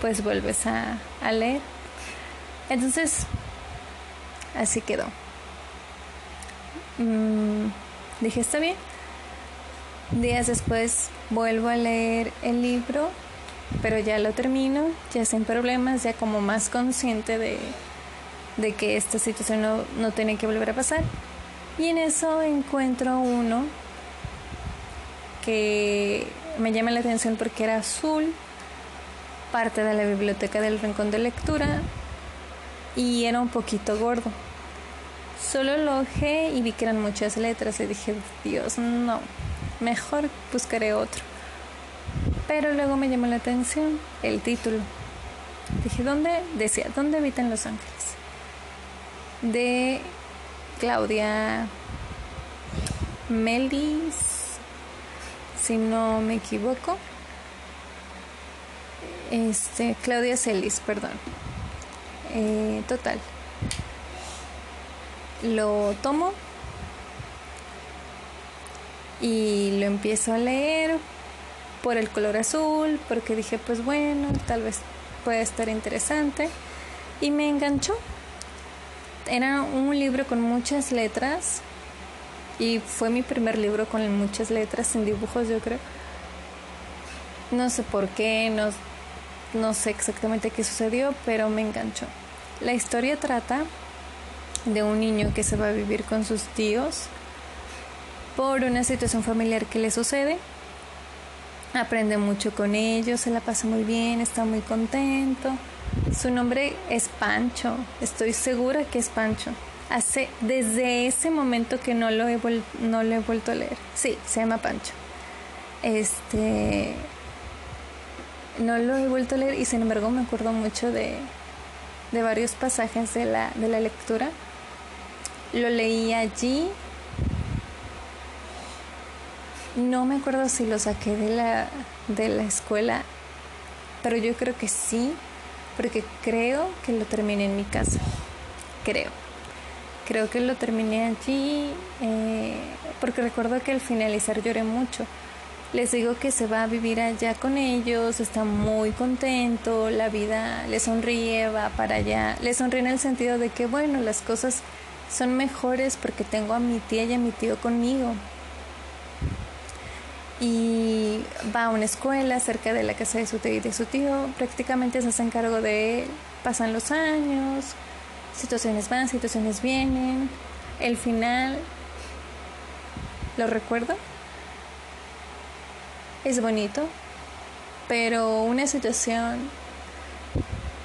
pues vuelves a, leer. Entonces, así quedó. Mm, dije, está bien. Días después vuelvo a leer el libro pero ya lo termino, ya sin problemas, ya como más consciente de, de que esta situación no, no tiene que volver a pasar. Y en eso encuentro uno que me llama la atención porque era azul, parte de la biblioteca del rincón de lectura y era un poquito gordo. Solo lo ojé y vi que eran muchas letras y dije, Dios, no, mejor buscaré otro. Pero luego me llamó la atención el título. Dije, ¿dónde? Decía, ¿dónde habitan los ángeles? De Claudia Melis, si no me equivoco. Este, Claudia Celis, perdón. Eh, total. Lo tomo y lo empiezo a leer por el color azul, porque dije, pues bueno, tal vez puede estar interesante. Y me enganchó. Era un libro con muchas letras y fue mi primer libro con muchas letras sin dibujos, yo creo. No sé por qué, no, no sé exactamente qué sucedió, pero me enganchó. La historia trata de un niño que se va a vivir con sus tíos por una situación familiar que le sucede. Aprende mucho con ellos, se la pasa muy bien, está muy contento. Su nombre es Pancho, estoy segura que es Pancho. Desde ese momento que no lo he, no lo he vuelto a leer. Sí, se llama Pancho. Este no lo he vuelto a leer y sin embargo me acuerdo mucho de, varios pasajes de la, lectura. Lo leí allí no me acuerdo si lo saqué de la escuela, pero yo creo que sí, porque creo que lo terminé en mi casa. Creo. Creo que lo terminé allí, eh, porque recuerdo que al finalizar lloré mucho. Les digo que se va a vivir allá con ellos, está muy contento, la vida le sonríe, va para allá. Le sonríe en el sentido de que, bueno, las cosas son mejores porque tengo a mi tía y a mi tío conmigo y va a una escuela cerca de la casa de su tío y de su tío, prácticamente se hace cargo de él, pasan los años, situaciones van, situaciones vienen, el final, lo recuerdo, es bonito, pero una situación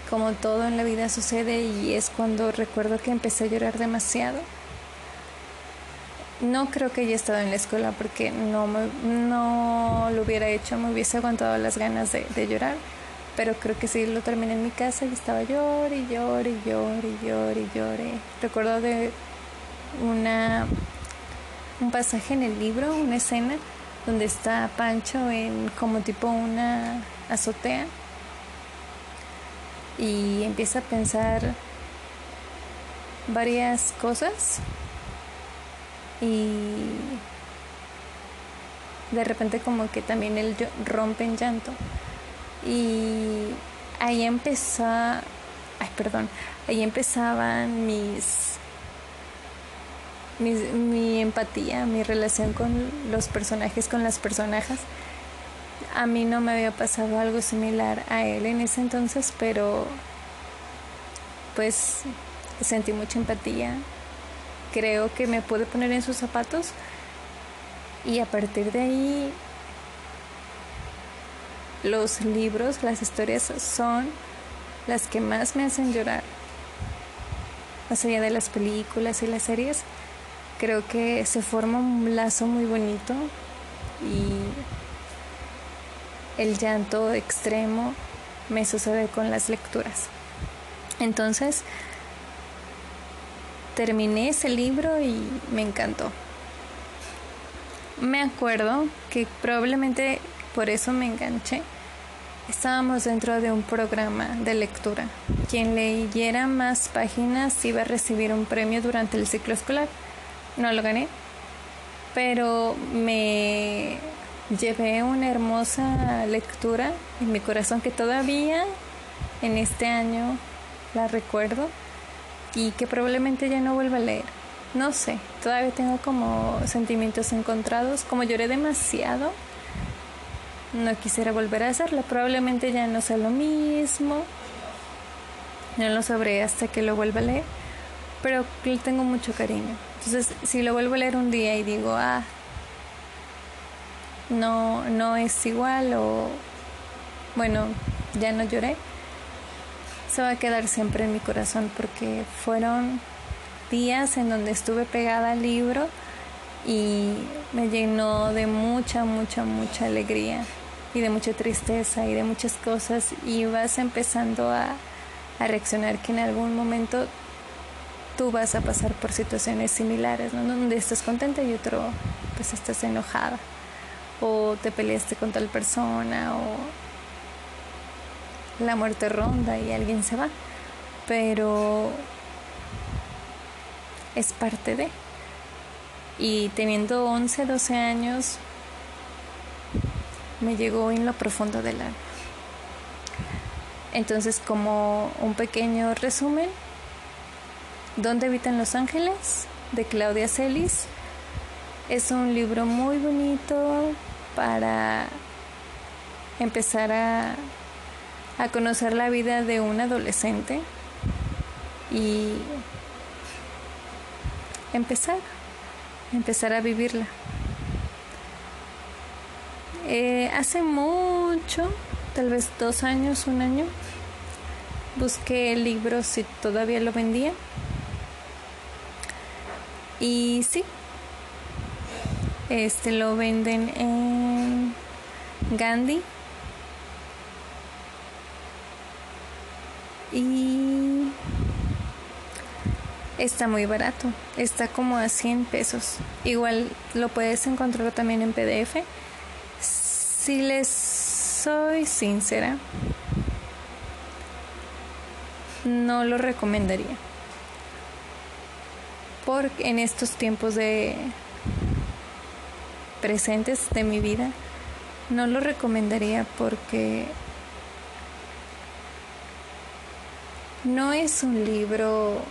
como todo en la vida sucede y es cuando recuerdo que empecé a llorar demasiado. No creo que haya estado en la escuela porque no, no lo hubiera hecho, me hubiese aguantado las ganas de, llorar, pero creo que sí lo terminé en mi casa y estaba llorando y lloré y lloré y lloré y lloré. Recuerdo de una un pasaje en el libro, una escena donde está Pancho en como tipo una azotea y empieza a pensar varias cosas y de repente como que también él rompe en llanto y ahí empezó ay perdón ahí empezaban mis, mi empatía mi relación con los personajes con las personajes a mí no me había pasado algo similar a él en ese entonces pero pues sentí mucha empatía. Creo que me pude poner en sus zapatos y a partir de ahí los libros, las historias son las que más me hacen llorar. Más allá de las películas y las series, creo que se forma un lazo muy bonito y el llanto extremo me sucede con las lecturas. Entonces, terminé ese libro y me encantó. Me acuerdo que probablemente por eso me enganché. Estábamos dentro de un programa de lectura. Quien leyera más páginas iba a recibir un premio durante el ciclo escolar. No lo gané, pero me llevé una hermosa lectura en mi corazón que todavía en este año la recuerdo y que probablemente ya no vuelva a leer. No sé, todavía tengo como sentimientos encontrados, como lloré demasiado, no quisiera volver a hacerlo. Probablemente ya no sea lo mismo. No lo sabré hasta que lo vuelva a leer. Pero le tengo mucho cariño. Entonces, si lo vuelvo a leer un día y digo, ah, no, no es igual o, bueno, ya no lloré, se va a quedar siempre en mi corazón porque fueron días en donde estuve pegada al libro y me llenó de mucha, mucha, mucha alegría y de mucha tristeza y de muchas cosas y vas empezando a, reaccionar que en algún momento tú vas a pasar por situaciones similares, ¿no? donde estás contenta y otro pues estás enojada o te peleaste con tal persona o la muerte ronda y alguien se va, pero es parte de. Y teniendo 11, 12 años, me llegó en lo profundo del alma. Entonces, como un pequeño resumen, ¿Dónde habitan los ángeles? de Claudia Celis. Es un libro muy bonito para empezar a, a conocer la vida de un adolescente y empezar, empezar a vivirla. Eh, hace mucho, tal vez dos años, un año, busqué el libro si todavía lo vendía. Y sí, este lo venden en Gandhi. Y está muy barato, está como a 100 pesos. Igual lo puedes encontrar también en PDF. Si les soy sincera, no lo recomendaría. Porque en estos tiempos de presentes de mi vida, no lo recomendaría porque no es un libro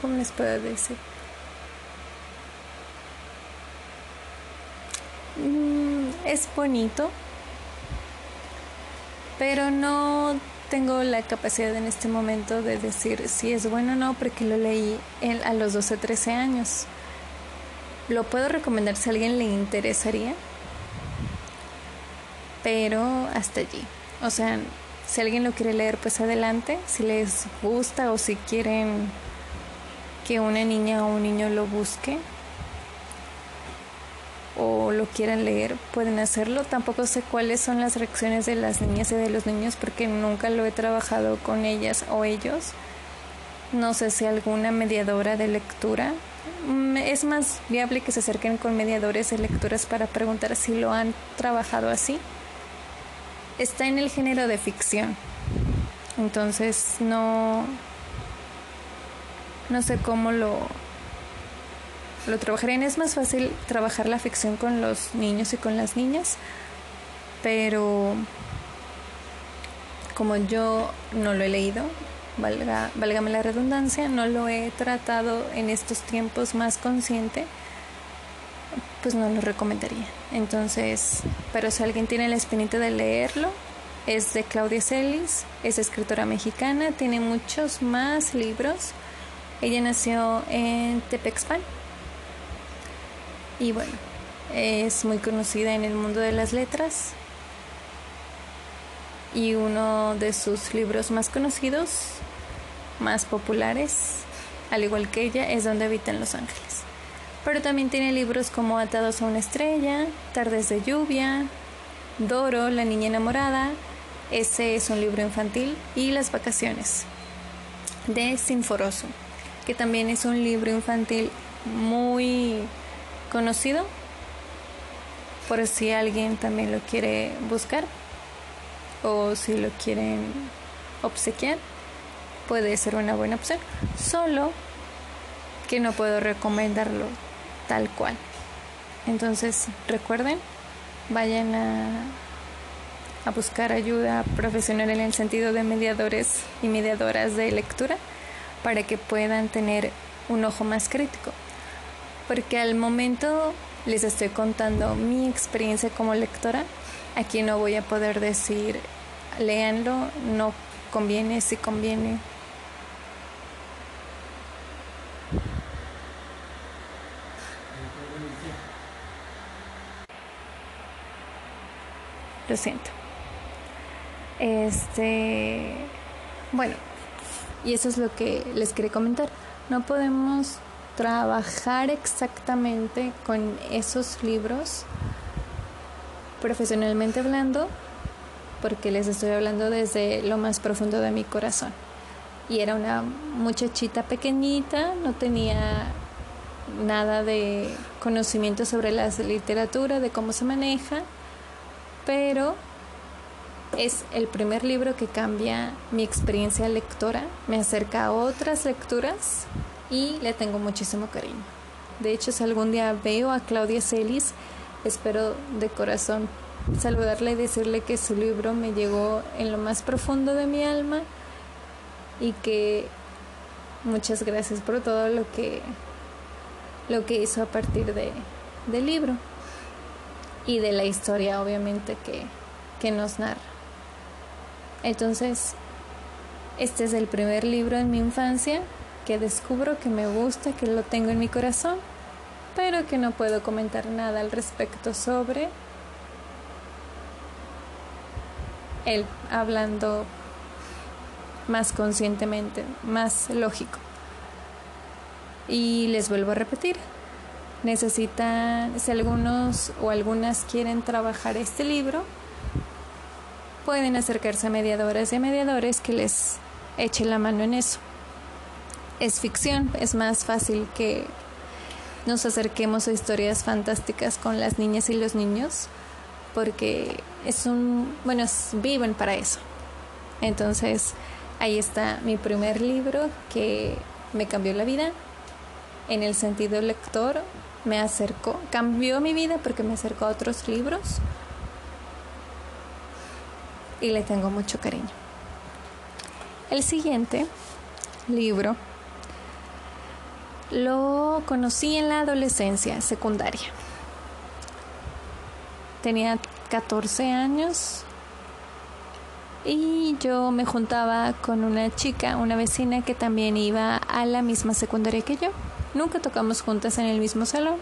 ¿cómo les puedo decir? Mm, es bonito pero no tengo la capacidad en este momento de decir si es bueno o no porque lo leí a los 12, 13 años. Lo puedo recomendar si a alguien le interesaría, pero hasta allí. O sea, si alguien lo quiere leer, pues adelante. Si les gusta o si quieren que una niña o un niño lo busque, o lo quieran leer, pueden hacerlo. Tampoco sé cuáles son las reacciones de las niñas y de los niños porque nunca lo he trabajado con ellas o ellos. No sé si alguna mediadora de lectura. Mm, es más viable que se acerquen con mediadores de lecturas para preguntar si lo han trabajado así. Está en el género de ficción. Entonces no no sé cómo lo lo trabajarían. Es más fácil trabajar la ficción con los niños y con las niñas, pero como yo no lo he leído, valga, válgame la redundancia, no lo he tratado en estos tiempos más consciente, pues no lo recomendaría. Entonces, pero si alguien tiene la espinita de leerlo, es de Claudia Celis, es escritora mexicana, tiene muchos más libros. Ella nació en Tepexpan, y bueno, es muy conocida en el mundo de las letras y uno de sus libros más conocidos, más populares, al igual que ella, es Donde habitan los ángeles. Pero también tiene libros como Atados a una estrella, Tardes de lluvia, Doro, La niña enamorada, ese es un libro infantil, y Las vacaciones, de Sinforoso, que también es un libro infantil muy conocido por si alguien también lo quiere buscar o si lo quieren obsequiar puede ser una buena opción. Solo que no puedo recomendarlo tal cual entonces recuerden vayan a, buscar ayuda profesional en el sentido de mediadores y mediadoras de lectura para que puedan tener un ojo más crítico porque al momento les estoy contando mi experiencia como lectora. Aquí no voy a poder decir, léanlo, no conviene, si conviene. Lo siento. Este, bueno, y eso es lo que les quería comentar. No podemos trabajar exactamente con esos libros profesionalmente hablando porque les estoy hablando desde lo más profundo de mi corazón. Y era una muchachita pequeñita, no tenía nada de conocimiento sobre la literatura, de cómo se maneja, pero es el primer libro que cambia mi experiencia lectora, me acerca a otras lecturas y le tengo muchísimo cariño. De hecho, si algún día veo a Claudia Celis, espero de corazón saludarle y decirle que su libro me llegó en lo más profundo de mi alma y que muchas gracias por todo lo que lo que hizo a partir de, del libro y de la historia obviamente que, que nos narra. Entonces, este es el primer libro en mi infancia que descubro que me gusta, que lo tengo en mi corazón, pero que no puedo comentar nada al respecto sobre él, hablando más conscientemente, más lógico. Y les vuelvo a repetir, necesitan, si algunos o algunas quieren trabajar este libro, pueden acercarse a mediadoras y a mediadores que les eche la mano en eso es ficción, es más fácil que nos acerquemos a historias fantásticas con las niñas y los niños, porque es un, bueno, viven para eso. Entonces, ahí está mi primer libro que me cambió la vida en el sentido lector, me acercó, cambió mi vida porque me acercó a otros libros y le tengo mucho cariño. El siguiente libro lo conocí en la adolescencia secundaria. Tenía 14 años y yo me juntaba con una chica, una vecina que también iba a la misma secundaria que yo. Nunca tocamos juntas en el mismo salón,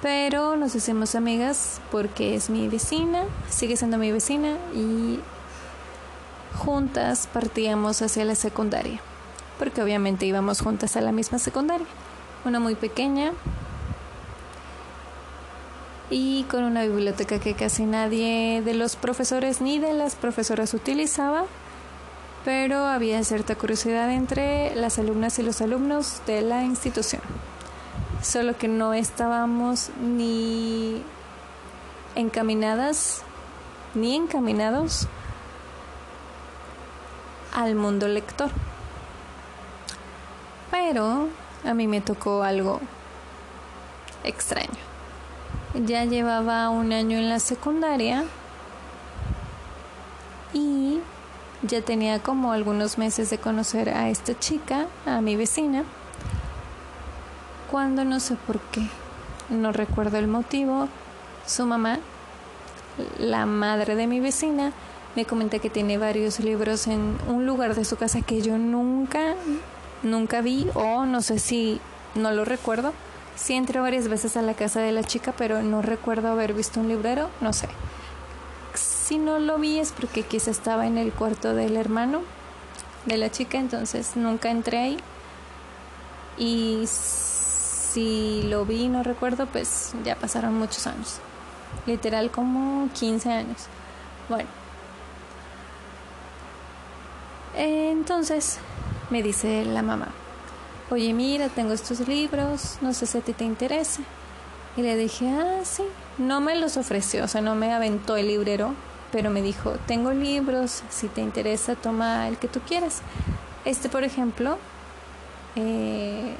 pero nos hicimos amigas porque es mi vecina, sigue siendo mi vecina y juntas partíamos hacia la secundaria. Porque obviamente íbamos juntas a la misma secundaria, una muy pequeña. Y con una biblioteca que casi nadie de los profesores ni de las profesoras utilizaba, pero había cierta curiosidad entre las alumnas y los alumnos de la institución. Solo que no estábamos ni encaminadas ni encaminados al mundo lector. Pero a mí me tocó algo extraño. Ya llevaba un año en la secundaria y ya tenía como algunos meses de conocer a esta chica, a mi vecina, cuando no sé por qué, no recuerdo el motivo, su mamá, la madre de mi vecina, me comenta que tiene varios libros en un lugar de su casa que yo nunca nunca vi o no sé si no lo recuerdo. Sí entré varias veces a la casa de la chica, pero no recuerdo haber visto un librero, no sé. Si no lo vi es porque quizá estaba en el cuarto del hermano de la chica, entonces nunca entré ahí. Y si lo vi, no recuerdo, pues ya pasaron muchos años. Literal como 15 años. Bueno. Entonces, me dice la mamá, oye mira, tengo estos libros, no sé si a ti te interesa. Y le dije, ah, sí, no me los ofreció, o sea, no me aventó el librero, pero me dijo, tengo libros, si te interesa, toma el que tú quieras. Este, por ejemplo, eh,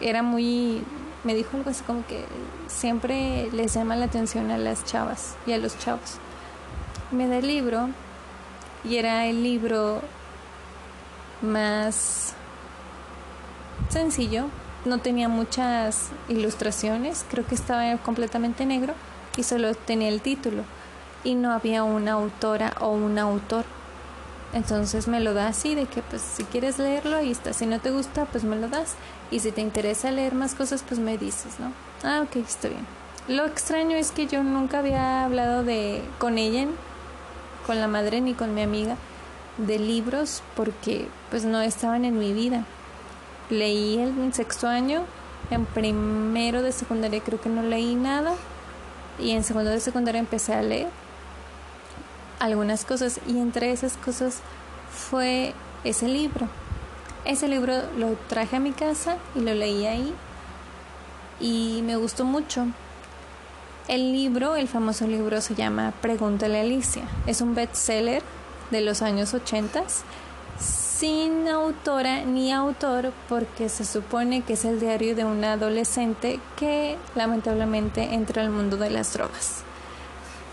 era muy, me dijo algo así como que siempre les llama la atención a las chavas y a los chavos. Me da el libro y era el libro más sencillo, no tenía muchas ilustraciones, creo que estaba completamente negro y solo tenía el título y no había una autora o un autor. Entonces me lo da así de que pues si quieres leerlo ahí está, si no te gusta pues me lo das y si te interesa leer más cosas pues me dices, ¿no? Ah, ok, está bien. Lo extraño es que yo nunca había hablado de con ella, con la madre ni con mi amiga de libros porque pues no estaban en mi vida. Leí en sexto año, en primero de secundaria creo que no leí nada y en segundo de secundaria empecé a leer algunas cosas y entre esas cosas fue ese libro. Ese libro lo traje a mi casa y lo leí ahí y me gustó mucho. El libro, el famoso libro se llama Pregúntale a Alicia. Es un bestseller de los años 80 sin autora ni autor porque se supone que es el diario de una adolescente que lamentablemente entra al mundo de las drogas.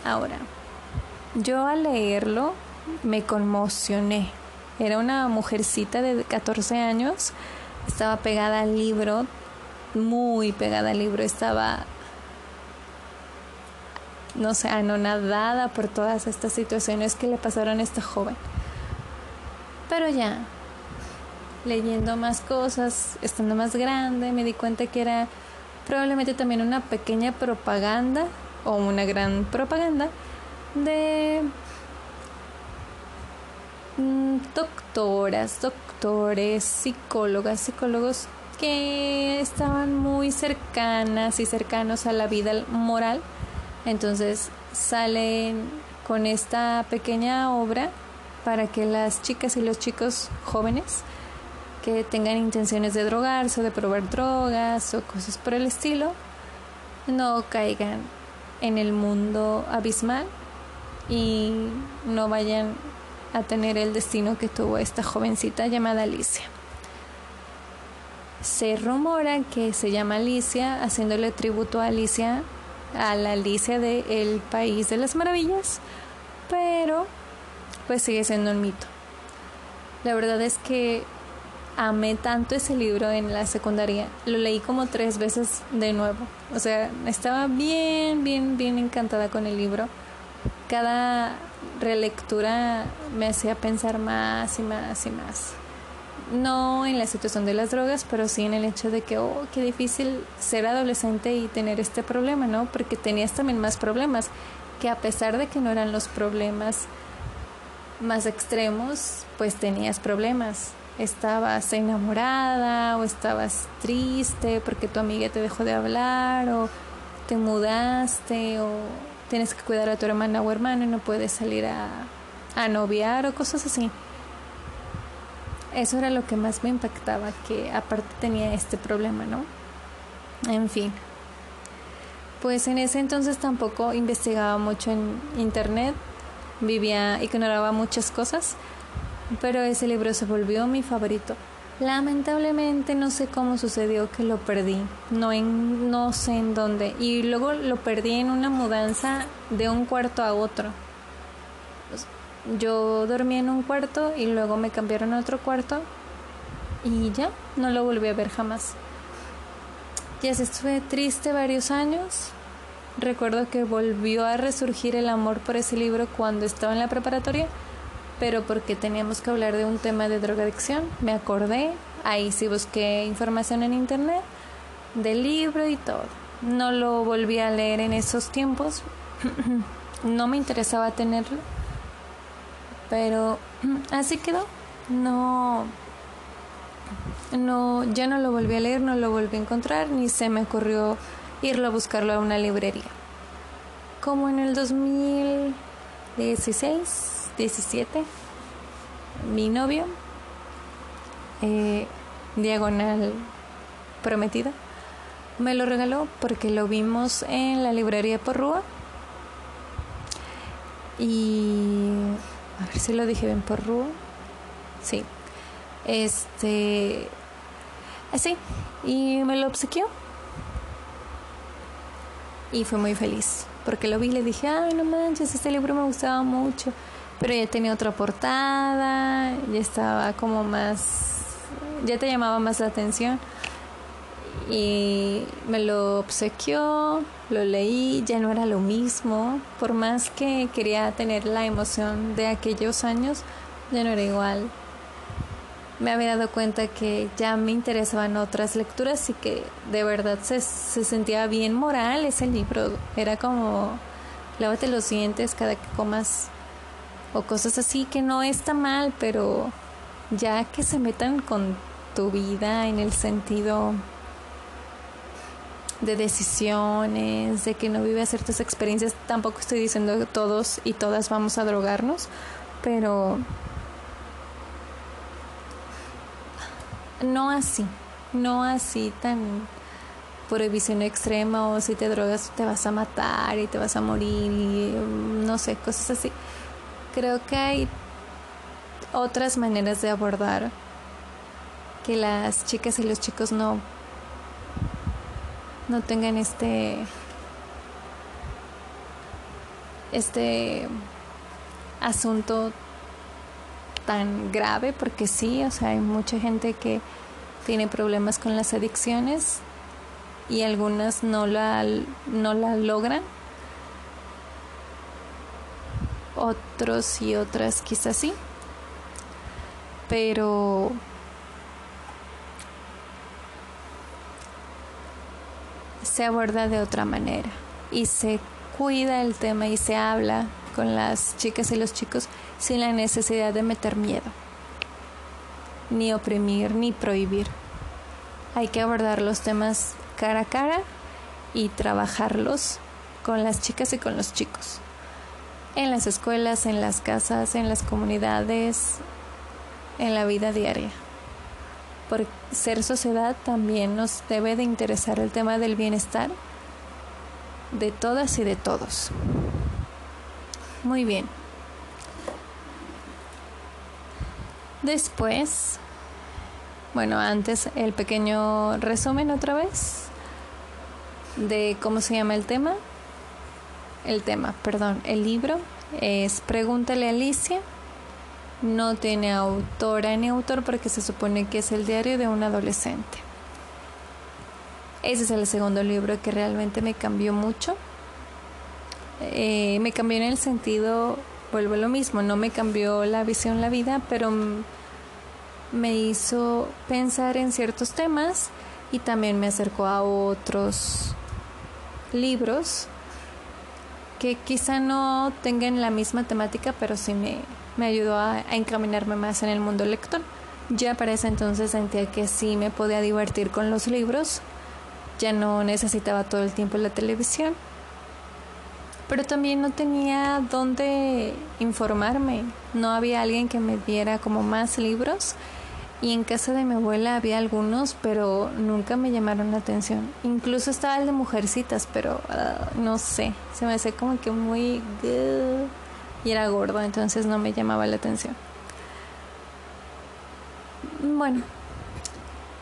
Ahora, yo al leerlo me conmocioné. Era una mujercita de 14 años, estaba pegada al libro, muy pegada al libro, estaba no sé, anonadada por todas estas situaciones que le pasaron a esta joven. Pero ya, leyendo más cosas, estando más grande, me di cuenta que era probablemente también una pequeña propaganda o una gran propaganda de mm, doctoras, doctores, psicólogas, psicólogos que estaban muy cercanas y cercanos a la vida moral. Entonces salen con esta pequeña obra para que las chicas y los chicos jóvenes que tengan intenciones de drogarse de probar drogas o cosas por el estilo no caigan en el mundo abismal y no vayan a tener el destino que tuvo esta jovencita llamada Alicia. Se rumora que se llama Alicia, haciéndole tributo a Alicia a la Alicia de El País de las Maravillas, pero pues sigue siendo un mito. La verdad es que amé tanto ese libro en la secundaria, lo leí como tres veces de nuevo, o sea, estaba bien, bien, bien encantada con el libro. Cada relectura me hacía pensar más y más y más no en la situación de las drogas, pero sí en el hecho de que, oh, qué difícil ser adolescente y tener este problema, ¿no? Porque tenías también más problemas, que a pesar de que no eran los problemas más extremos, pues tenías problemas. Estabas enamorada o estabas triste porque tu amiga te dejó de hablar o te mudaste o tienes que cuidar a tu hermana o hermano y no puedes salir a, a noviar o cosas así. Eso era lo que más me impactaba, que aparte tenía este problema, ¿no? En fin. Pues en ese entonces tampoco investigaba mucho en internet, vivía, ignoraba muchas cosas, pero ese libro se volvió mi favorito. Lamentablemente no sé cómo sucedió que lo perdí, no, en, no sé en dónde, y luego lo perdí en una mudanza de un cuarto a otro yo dormí en un cuarto y luego me cambiaron a otro cuarto y ya, no lo volví a ver jamás. Ya se estuve triste varios años. Recuerdo que volvió a resurgir el amor por ese libro cuando estaba en la preparatoria, pero porque teníamos que hablar de un tema de drogadicción, me acordé, ahí sí busqué información en internet del libro y todo. No lo volví a leer en esos tiempos, no me interesaba tenerlo pero así quedó. No, no, ya no lo volví a leer, no lo volví a encontrar, ni se me ocurrió irlo a buscarlo a una librería. Como en el 2016, 17, mi novio, eh, diagonal prometida, me lo regaló porque lo vimos en la librería Porrúa y a ver si lo dije bien por Rúa. Sí. Este. Así. Y me lo obsequió. Y fue muy feliz. Porque lo vi y le dije, ay, no manches, este libro me gustaba mucho. Pero ya tenía otra portada. Ya estaba como más. Ya te llamaba más la atención. y me lo obsequió, lo leí, ya no era lo mismo, por más que quería tener la emoción de aquellos años, ya no era igual. Me había dado cuenta que ya me interesaban otras lecturas y que de verdad se, se sentía bien moral ese libro. Era como lávate los dientes cada que comas o cosas así que no está mal, pero ya que se metan con tu vida en el sentido de decisiones, de que no vive ciertas experiencias. Tampoco estoy diciendo que todos y todas vamos a drogarnos, pero no así, no así tan prohibición extrema o si te drogas te vas a matar y te vas a morir y no sé, cosas así. Creo que hay otras maneras de abordar que las chicas y los chicos no no tengan este este asunto tan grave porque sí, o sea, hay mucha gente que tiene problemas con las adicciones y algunas no la no la logran. Otros y otras quizás sí. Pero se aborda de otra manera y se cuida el tema y se habla con las chicas y los chicos sin la necesidad de meter miedo, ni oprimir, ni prohibir. Hay que abordar los temas cara a cara y trabajarlos con las chicas y con los chicos. En las escuelas, en las casas, en las comunidades, en la vida diaria por ser sociedad también nos debe de interesar el tema del bienestar de todas y de todos. Muy bien. Después, bueno, antes el pequeño resumen otra vez de cómo se llama el tema. El tema, perdón, el libro es Pregúntale a Alicia no tiene autora ni autor porque se supone que es el diario de un adolescente. Ese es el segundo libro que realmente me cambió mucho. Eh, me cambió en el sentido, vuelvo a lo mismo, no me cambió la visión, la vida, pero me hizo pensar en ciertos temas y también me acercó a otros libros que quizá no tengan la misma temática, pero sí me, me ayudó a, encaminarme más en el mundo lector. Ya para ese entonces sentía que sí me podía divertir con los libros, ya no necesitaba todo el tiempo la televisión, pero también no tenía dónde informarme, no había alguien que me diera como más libros y en casa de mi abuela había algunos, pero nunca me llamaron la atención. Incluso estaba el de mujercitas, pero ah, no sé, se me hace como que muy y era gordo, entonces no me llamaba la atención. Bueno,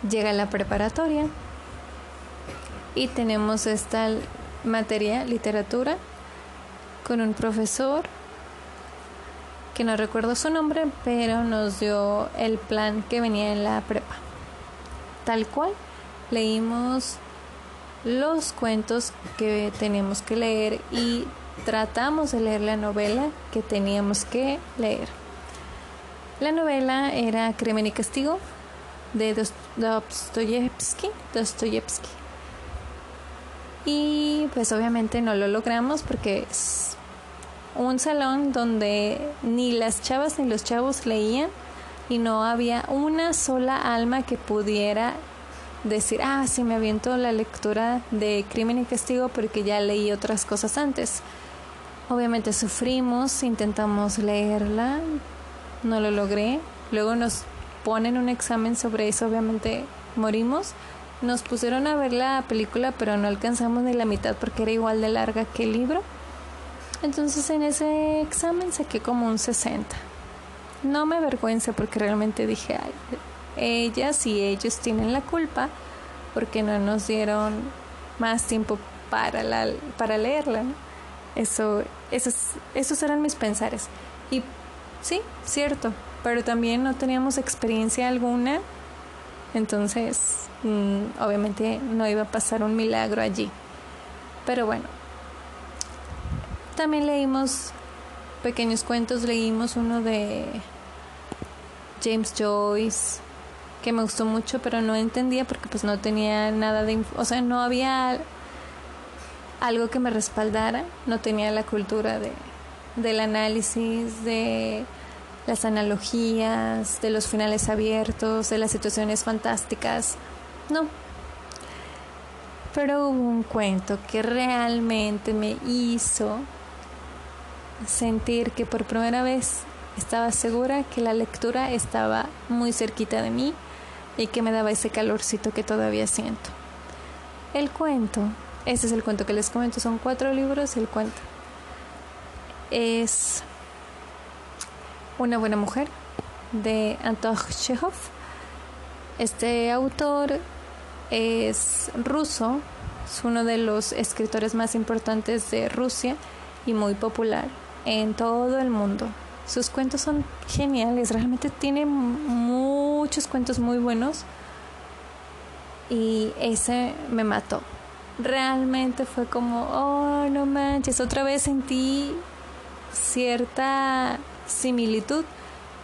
llega la preparatoria y tenemos esta materia, literatura, con un profesor que no recuerdo su nombre, pero nos dio el plan que venía en la prepa. Tal cual, leímos los cuentos que teníamos que leer y tratamos de leer la novela que teníamos que leer. La novela era Crimen y Castigo de Dostoyevsky, Dostoyevsky. Y pues obviamente no lo logramos porque es un salón donde ni las chavas ni los chavos leían y no había una sola alma que pudiera decir, ah, sí me aviento la lectura de Crimen y Castigo porque ya leí otras cosas antes. Obviamente sufrimos, intentamos leerla, no lo logré. Luego nos ponen un examen sobre eso, obviamente morimos. Nos pusieron a ver la película, pero no alcanzamos ni la mitad porque era igual de larga que el libro. Entonces en ese examen saqué como un 60. No me avergüenza porque realmente dije, ellas y ellos tienen la culpa porque no nos dieron más tiempo para, la, para leerla. Eso, esos, esos eran mis pensares. Y sí, cierto, pero también no teníamos experiencia alguna Entonces, mm, obviamente no iba a pasar un milagro allí. Pero bueno, también leímos pequeños cuentos, leímos uno de James Joyce, que me gustó mucho, pero no entendía porque pues no tenía nada de, o sea, no había algo que me respaldara, no tenía la cultura de del análisis, de las analogías, de los finales abiertos, de las situaciones fantásticas. No. Pero hubo un cuento que realmente me hizo sentir que por primera vez estaba segura que la lectura estaba muy cerquita de mí y que me daba ese calorcito que todavía siento. El cuento, ese es el cuento que les comento, son cuatro libros y el cuento es Una buena mujer de Anton Chekhov. Este autor es ruso, es uno de los escritores más importantes de Rusia y muy popular en todo el mundo. Sus cuentos son geniales, realmente tiene muchos cuentos muy buenos y ese me mató. Realmente fue como, oh, no manches, otra vez sentí cierta similitud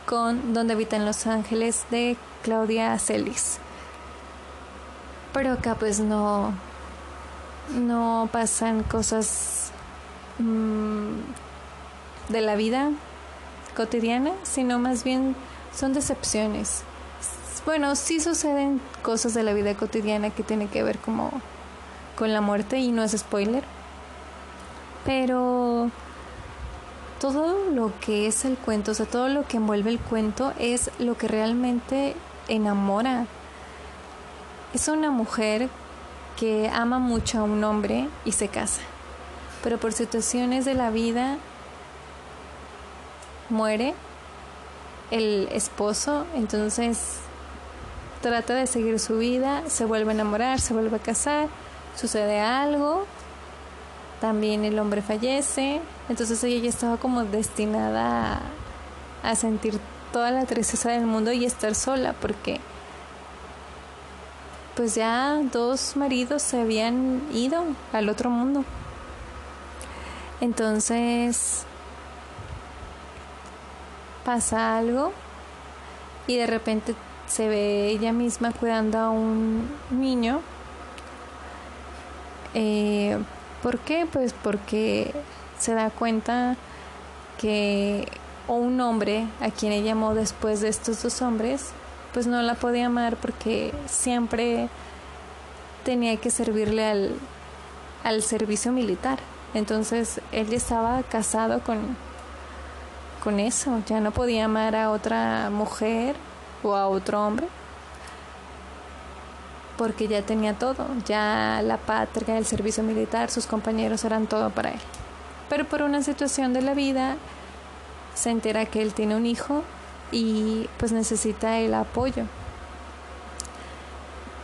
con Donde habitan los ángeles de Claudia Celis. Pero acá pues no no pasan cosas mm, de la vida cotidiana, sino más bien son decepciones. Bueno, sí suceden cosas de la vida cotidiana que tienen que ver como con la muerte y no es spoiler. Pero todo lo que es el cuento, o sea, todo lo que envuelve el cuento es lo que realmente enamora. Es una mujer que ama mucho a un hombre y se casa, pero por situaciones de la vida muere el esposo, entonces trata de seguir su vida, se vuelve a enamorar, se vuelve a casar, sucede algo, también el hombre fallece, entonces ella ya estaba como destinada a, sentir toda la tristeza del mundo y estar sola porque pues ya dos maridos se habían ido al otro mundo. Entonces pasa algo y de repente se ve ella misma cuidando a un niño. Eh, ¿Por qué? Pues porque se da cuenta que un hombre a quien ella amó después de estos dos hombres, pues no la podía amar porque siempre tenía que servirle al, al servicio militar. Entonces él estaba casado con, con eso, ya no podía amar a otra mujer o a otro hombre porque ya tenía todo, ya la patria, el servicio militar, sus compañeros eran todo para él. Pero por una situación de la vida se entera que él tiene un hijo y pues necesita el apoyo.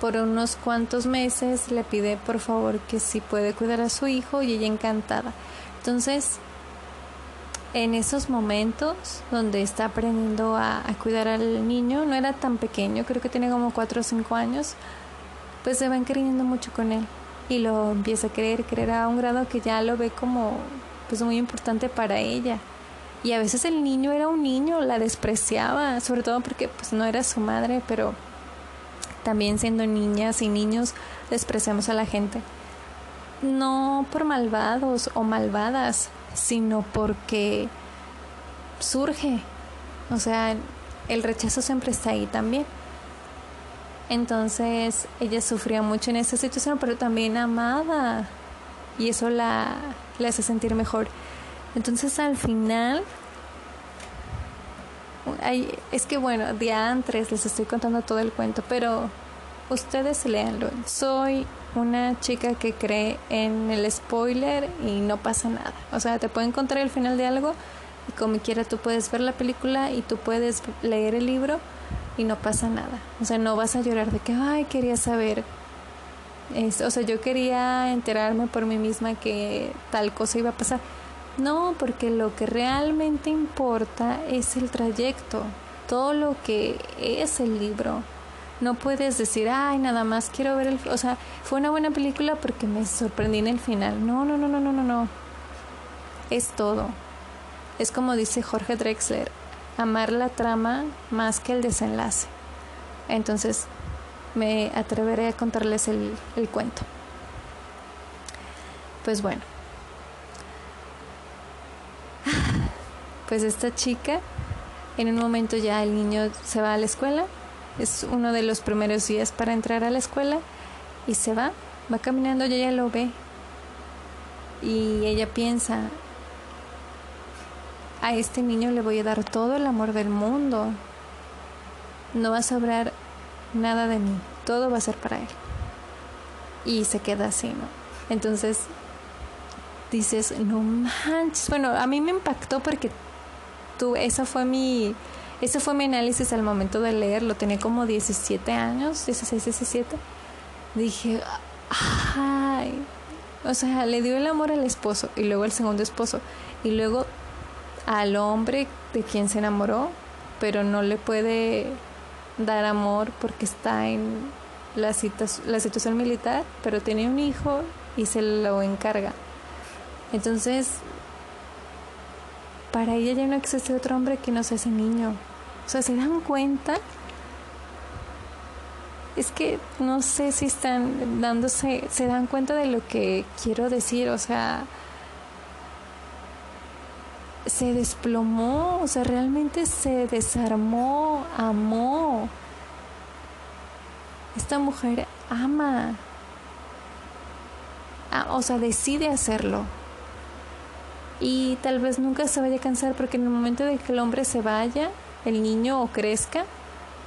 Por unos cuantos meses le pide por favor que si puede cuidar a su hijo y ella encantada. Entonces, en esos momentos donde está aprendiendo a, cuidar al niño, no era tan pequeño, creo que tiene como 4 o 5 años, pues se van creyendo mucho con él y lo empieza a creer, creer a un grado que ya lo ve como pues muy importante para ella. Y a veces el niño era un niño, la despreciaba, sobre todo porque pues no era su madre, pero también siendo niñas y niños despreciamos a la gente. No por malvados o malvadas, sino porque surge. O sea, el rechazo siempre está ahí también. Entonces ella sufría mucho en esa situación, pero también amada. Y eso la, la hace sentir mejor. Entonces al final, es que bueno, diantres, les estoy contando todo el cuento, pero ustedes léanlo. Soy una chica que cree en el spoiler y no pasa nada. O sea, te puede encontrar el final de algo y como quiera tú puedes ver la película y tú puedes leer el libro y no pasa nada. O sea, no vas a llorar de que, ay, quería saber. o sea, yo quería enterarme por mí misma que tal cosa iba a pasar. No, porque lo que realmente importa es el trayecto, todo lo que es el libro, No puedes decir, ay, nada más quiero ver el... O sea, fue una buena película porque me sorprendí en el final. No, no, no, no, no, no, no. Es todo. Es como dice Jorge Drexler, amar la trama más que el desenlace. Entonces, me atreveré a contarles el, el cuento. Pues bueno. Pues esta chica, en un momento ya el niño se va a la escuela es uno de los primeros días para entrar a la escuela y se va, va caminando y ella lo ve. Y ella piensa, a este niño le voy a dar todo el amor del mundo. No va a sobrar nada de mí, todo va a ser para él. Y se queda así, ¿no? Entonces dices, no manches. Bueno, a mí me impactó porque tú, esa fue mi ese fue mi análisis al momento de leerlo. Tenía como 17 años, 16, 17. Dije, ay. O sea, le dio el amor al esposo y luego al segundo esposo y luego al hombre de quien se enamoró, pero no le puede dar amor porque está en la, la situación militar, pero tiene un hijo y se lo encarga. Entonces, para ella ya no existe otro hombre que no sea ese niño. O sea, ¿se dan cuenta? Es que no sé si están dándose, se dan cuenta de lo que quiero decir, o sea, se desplomó, o sea, realmente se desarmó, amó. Esta mujer ama, ah, o sea, decide hacerlo. Y tal vez nunca se vaya a cansar porque en el momento de que el hombre se vaya, el niño o crezca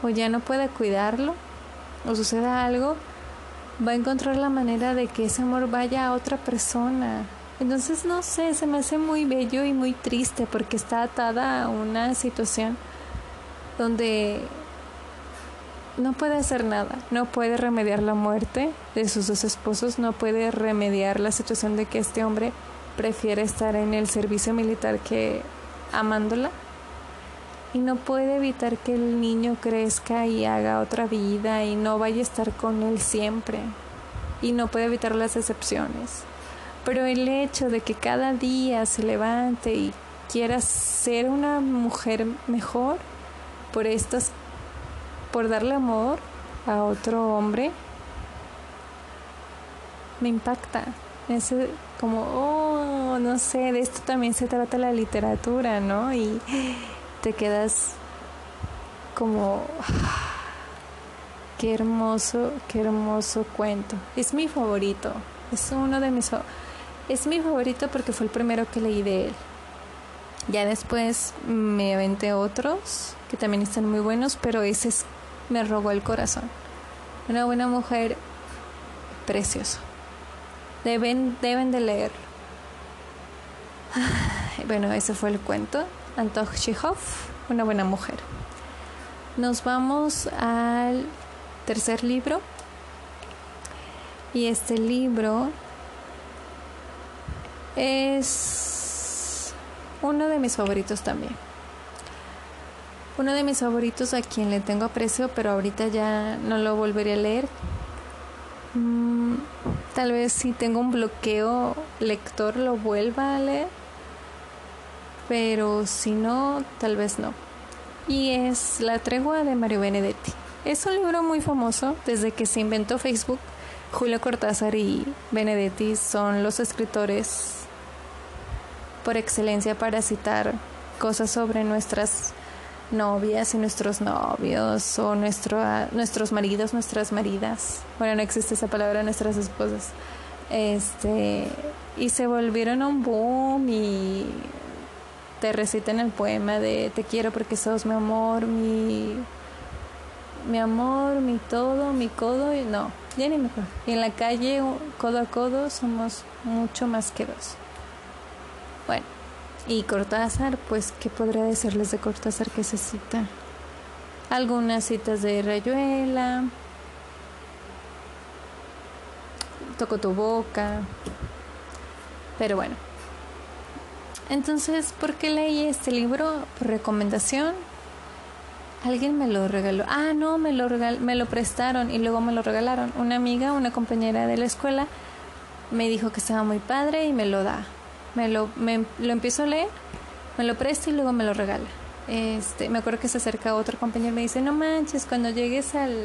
o ya no pueda cuidarlo o suceda algo, va a encontrar la manera de que ese amor vaya a otra persona. Entonces, no sé, se me hace muy bello y muy triste porque está atada a una situación donde no puede hacer nada, no puede remediar la muerte de sus dos esposos, no puede remediar la situación de que este hombre prefiere estar en el servicio militar que amándola y no puede evitar que el niño crezca y haga otra vida y no vaya a estar con él siempre y no puede evitar las excepciones. Pero el hecho de que cada día se levante y quiera ser una mujer mejor por estas por darle amor a otro hombre me impacta. Es como, oh, no sé, de esto también se trata la literatura, ¿no? Y te quedas como qué hermoso, qué hermoso cuento. Es mi favorito. Es uno de mis es mi favorito porque fue el primero que leí de él. Ya después me aventé otros que también están muy buenos, pero ese me robó el corazón. Una buena mujer precioso. Deben deben de leerlo. Bueno, ese fue el cuento. Anton Chekhov, una buena mujer. Nos vamos al tercer libro. Y este libro es uno de mis favoritos también. Uno de mis favoritos a quien le tengo aprecio, pero ahorita ya no lo volveré a leer. Mm, tal vez si tengo un bloqueo lector lo vuelva a leer pero si no, tal vez no. Y es La tregua de Mario Benedetti. Es un libro muy famoso desde que se inventó Facebook. Julio Cortázar y Benedetti son los escritores por excelencia para citar cosas sobre nuestras novias y nuestros novios o nuestro, nuestros maridos, nuestras maridas. Bueno, no existe esa palabra, nuestras esposas. Este, y se volvieron un boom y te reciten el poema de te quiero porque sos mi amor, mi, mi amor, mi todo, mi codo, y no, ya ni mejor. Y en la calle, codo a codo, somos mucho más que dos. Bueno, y Cortázar, pues, ¿qué podría decirles de Cortázar que se cita? Algunas citas de Rayuela, Toco tu boca, pero bueno. Entonces, ¿por qué leí este libro? Por recomendación. alguien me lo regaló. Ah, no, me lo, me lo prestaron y luego me lo regalaron. Una amiga, una compañera de la escuela, me dijo que estaba muy padre y me lo da. Me lo, me, lo empiezo a leer, me lo presta y luego me lo regala. Este, me acuerdo que se acerca otro compañero y me dice, no manches, cuando llegues al,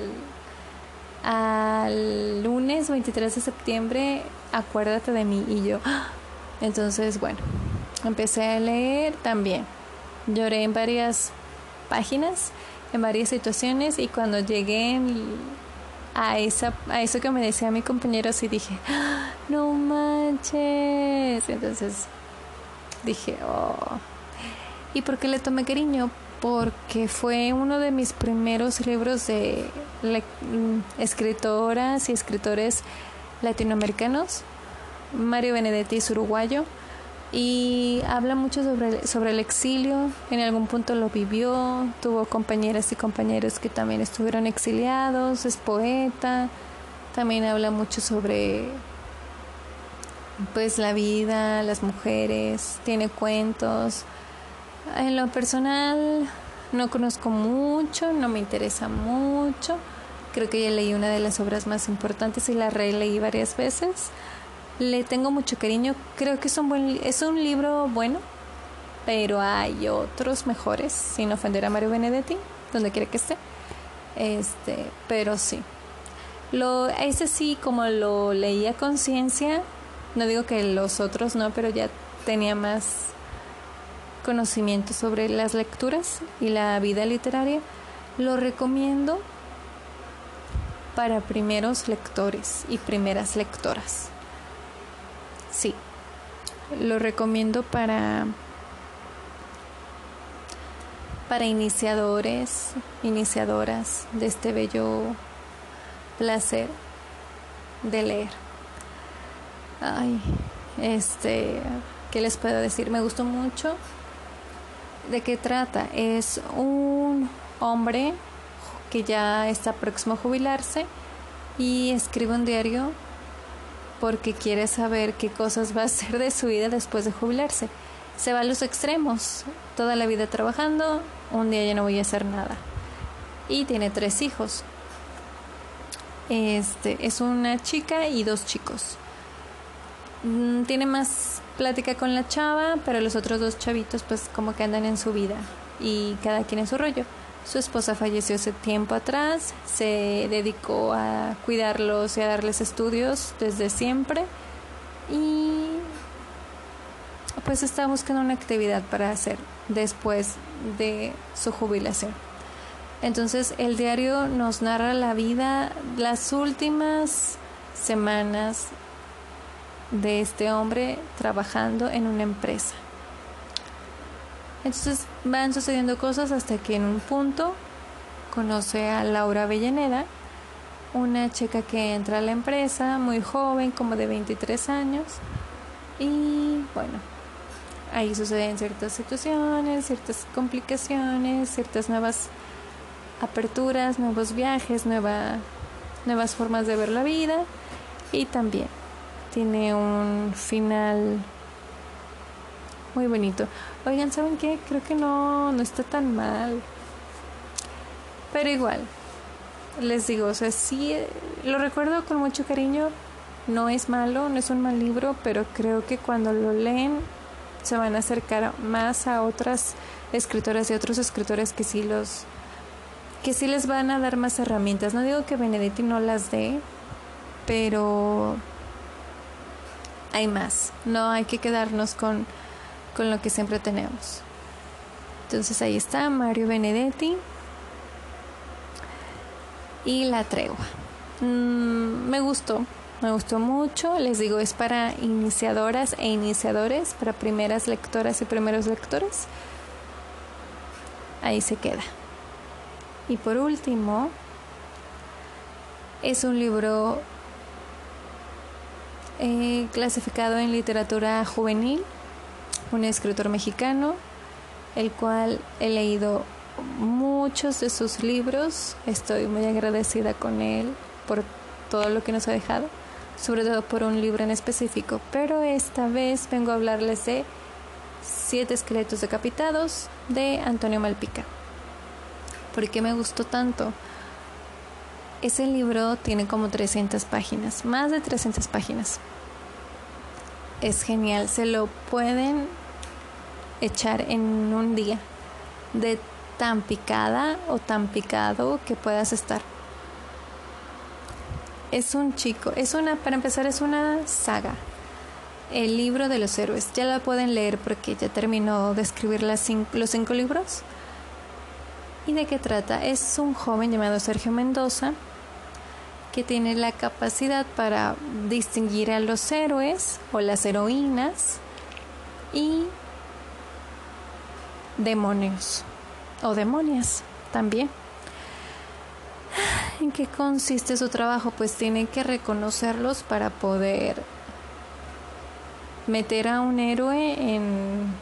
al lunes 23 de septiembre, acuérdate de mí. Y yo, ¡ah! entonces, bueno, empecé a leer también. Lloré en varias páginas, en varias situaciones y cuando llegué a, esa, a eso que me decía mi compañero, sí dije, ¡Ah! no manches. Entonces dije, oh. ¿Y por qué le tomé cariño? Porque fue uno de mis primeros libros de mm, escritoras y escritores latinoamericanos. Mario Benedetti es uruguayo y habla mucho sobre, sobre el exilio. En algún punto lo vivió, tuvo compañeras y compañeros que también estuvieron exiliados, es poeta. También habla mucho sobre pues la vida, las mujeres, tiene cuentos en lo personal no conozco mucho, no me interesa mucho. Creo que ya leí una de las obras más importantes y la releí varias veces. Le tengo mucho cariño. Creo que es un buen es un libro bueno, pero hay otros mejores, sin ofender a Mario Benedetti, donde quiera que esté. Este, pero sí. Lo ese sí como lo leí a conciencia, no digo que los otros no, pero ya tenía más conocimiento sobre las lecturas y la vida literaria, lo recomiendo para primeros lectores y primeras lectoras. Sí, lo recomiendo para para iniciadores, iniciadoras de este bello placer de leer. Ay, este, ¿qué les puedo decir? Me gustó mucho ¿De qué trata? Es un hombre que ya está próximo a jubilarse y escribe un diario porque quiere saber qué cosas va a hacer de su vida después de jubilarse. Se va a los extremos, toda la vida trabajando, un día ya no voy a hacer nada. Y tiene tres hijos. Este es una chica y dos chicos. Mm, tiene más plática con la chava, pero los otros dos chavitos pues como que andan en su vida y cada quien en su rollo. Su esposa falleció hace tiempo atrás, se dedicó a cuidarlos y a darles estudios desde siempre y pues está buscando una actividad para hacer después de su jubilación. Entonces el diario nos narra la vida, las últimas semanas de este hombre trabajando en una empresa. Entonces van sucediendo cosas hasta que en un punto conoce a Laura Avellaneda, una chica que entra a la empresa, muy joven, como de 23 años, y bueno, ahí suceden ciertas situaciones, ciertas complicaciones, ciertas nuevas aperturas, nuevos viajes, nueva, nuevas formas de ver la vida y también tiene un final muy bonito. Oigan, ¿saben qué? Creo que no, no está tan mal. Pero igual, les digo, o sea, sí, lo recuerdo con mucho cariño. No es malo, no es un mal libro, pero creo que cuando lo leen se van a acercar más a otras escritoras y otros escritores que sí los que sí les van a dar más herramientas. No digo que Benedetti no las dé, pero hay más. No hay que quedarnos con, con lo que siempre tenemos. Entonces ahí está Mario Benedetti y la tregua. Mm, me gustó, me gustó mucho. Les digo, es para iniciadoras e iniciadores, para primeras lectoras y primeros lectores. Ahí se queda. Y por último, es un libro eh, clasificado en literatura juvenil, un escritor mexicano, el cual he leído muchos de sus libros. Estoy muy agradecida con él por todo lo que nos ha dejado, sobre todo por un libro en específico. Pero esta vez vengo a hablarles de Siete esqueletos decapitados de Antonio Malpica. ¿Por qué me gustó tanto? Ese libro tiene como 300 páginas, más de 300 páginas. Es genial, se lo pueden echar en un día de tan picada o tan picado que puedas estar. Es un chico, es una, para empezar, es una saga. El libro de los héroes. Ya la pueden leer porque ya terminó de escribir los cinco libros. ¿Y de qué trata? Es un joven llamado Sergio Mendoza que tiene la capacidad para distinguir a los héroes o las heroínas y demonios o demonias también. ¿En qué consiste su trabajo? Pues tiene que reconocerlos para poder meter a un héroe en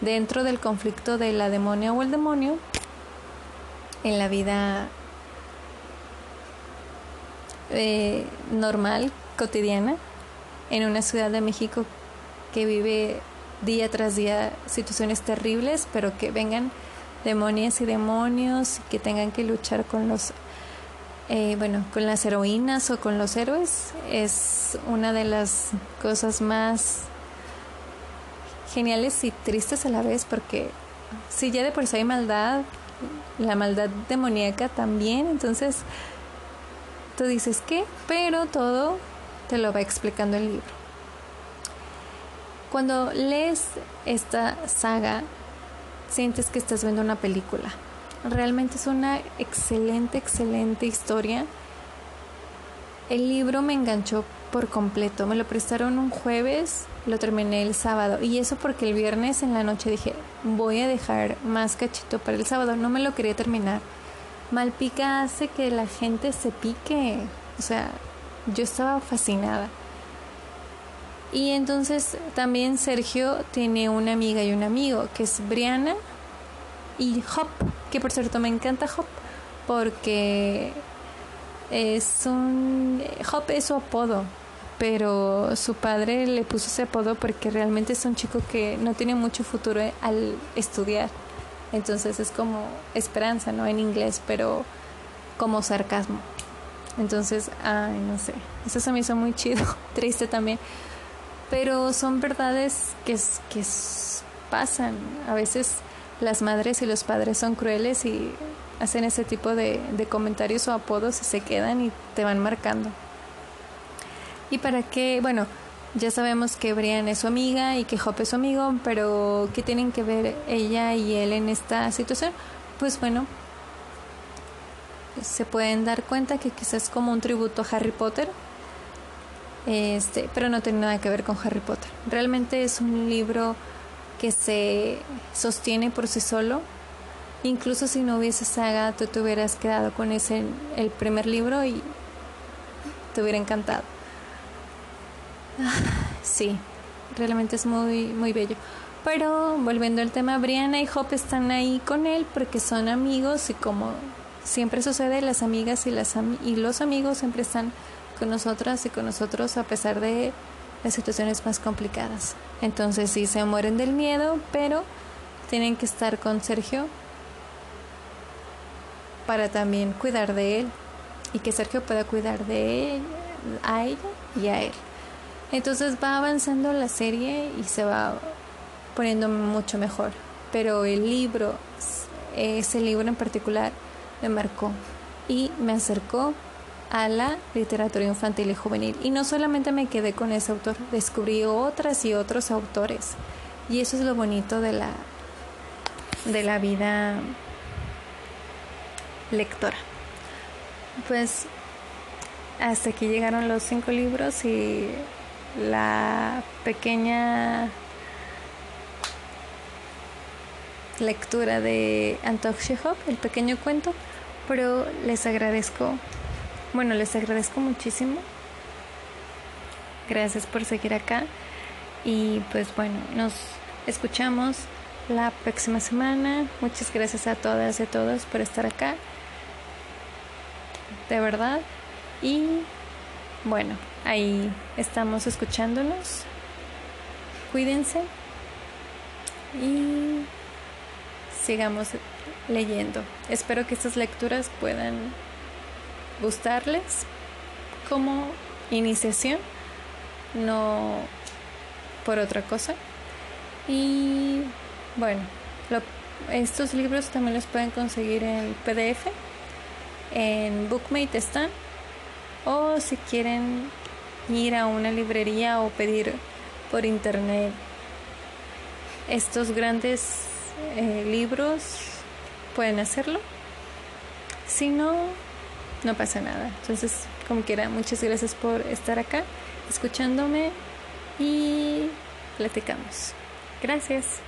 dentro del conflicto de la demonia o el demonio en la vida eh, normal, cotidiana, en una ciudad de México que vive día tras día situaciones terribles, pero que vengan demonios y demonios que tengan que luchar con los eh, bueno con las heroínas o con los héroes es una de las cosas más geniales y tristes a la vez porque si ya de por sí hay maldad la maldad demoníaca también entonces tú dices qué pero todo te lo va explicando el libro cuando lees esta saga sientes que estás viendo una película. Realmente es una excelente, excelente historia. El libro me enganchó por completo. Me lo prestaron un jueves, lo terminé el sábado. Y eso porque el viernes en la noche dije, voy a dejar más cachito para el sábado. No me lo quería terminar. Malpica hace que la gente se pique. O sea, yo estaba fascinada. Y entonces también Sergio tiene una amiga y un amigo, que es Brianna y Hop, que por cierto me encanta Hop, porque es un... Hop es su apodo, pero su padre le puso ese apodo porque realmente es un chico que no tiene mucho futuro al estudiar. Entonces es como esperanza, ¿no? En inglés, pero como sarcasmo. Entonces, ay, no sé. Eso se me hizo muy chido. Triste también pero son verdades que, que pasan. A veces las madres y los padres son crueles y hacen ese tipo de, comentarios o apodos y se quedan y te van marcando. Y para qué, bueno, ya sabemos que Brian es su amiga y que Hope es su amigo, pero ¿qué tienen que ver ella y él en esta situación? Pues bueno, se pueden dar cuenta que quizás es como un tributo a Harry Potter, este, pero no tiene nada que ver con Harry Potter. Realmente es un libro que se sostiene por sí solo. Incluso si no hubiese saga, tú te hubieras quedado con ese el primer libro y te hubiera encantado. Sí, realmente es muy muy bello. Pero volviendo al tema, Brianna y Hope están ahí con él porque son amigos y como siempre sucede, las amigas y las y los amigos siempre están con nosotras y con nosotros a pesar de las situaciones más complicadas. Entonces sí se mueren del miedo, pero tienen que estar con Sergio para también cuidar de él y que Sergio pueda cuidar de él, a ella y a él. Entonces va avanzando la serie y se va poniendo mucho mejor. Pero el libro, ese libro en particular, me marcó y me acercó a la literatura infantil y juvenil. Y no solamente me quedé con ese autor, descubrí otras y otros autores. Y eso es lo bonito de la, de la vida lectora. Pues hasta aquí llegaron los cinco libros y la pequeña lectura de Antok Chekhov, el pequeño cuento, pero les agradezco bueno, les agradezco muchísimo. Gracias por seguir acá. Y pues bueno, nos escuchamos la próxima semana. Muchas gracias a todas y a todos por estar acá. De verdad. Y bueno, ahí estamos escuchándonos. Cuídense. Y sigamos leyendo. Espero que estas lecturas puedan gustarles como iniciación, no por otra cosa. Y bueno, estos libros también los pueden conseguir en PDF, en Bookmate están, o si quieren ir a una librería o pedir por internet estos grandes eh, libros, pueden hacerlo. Si no, no pasa nada. Entonces, como quiera, muchas gracias por estar acá, escuchándome y platicamos. Gracias.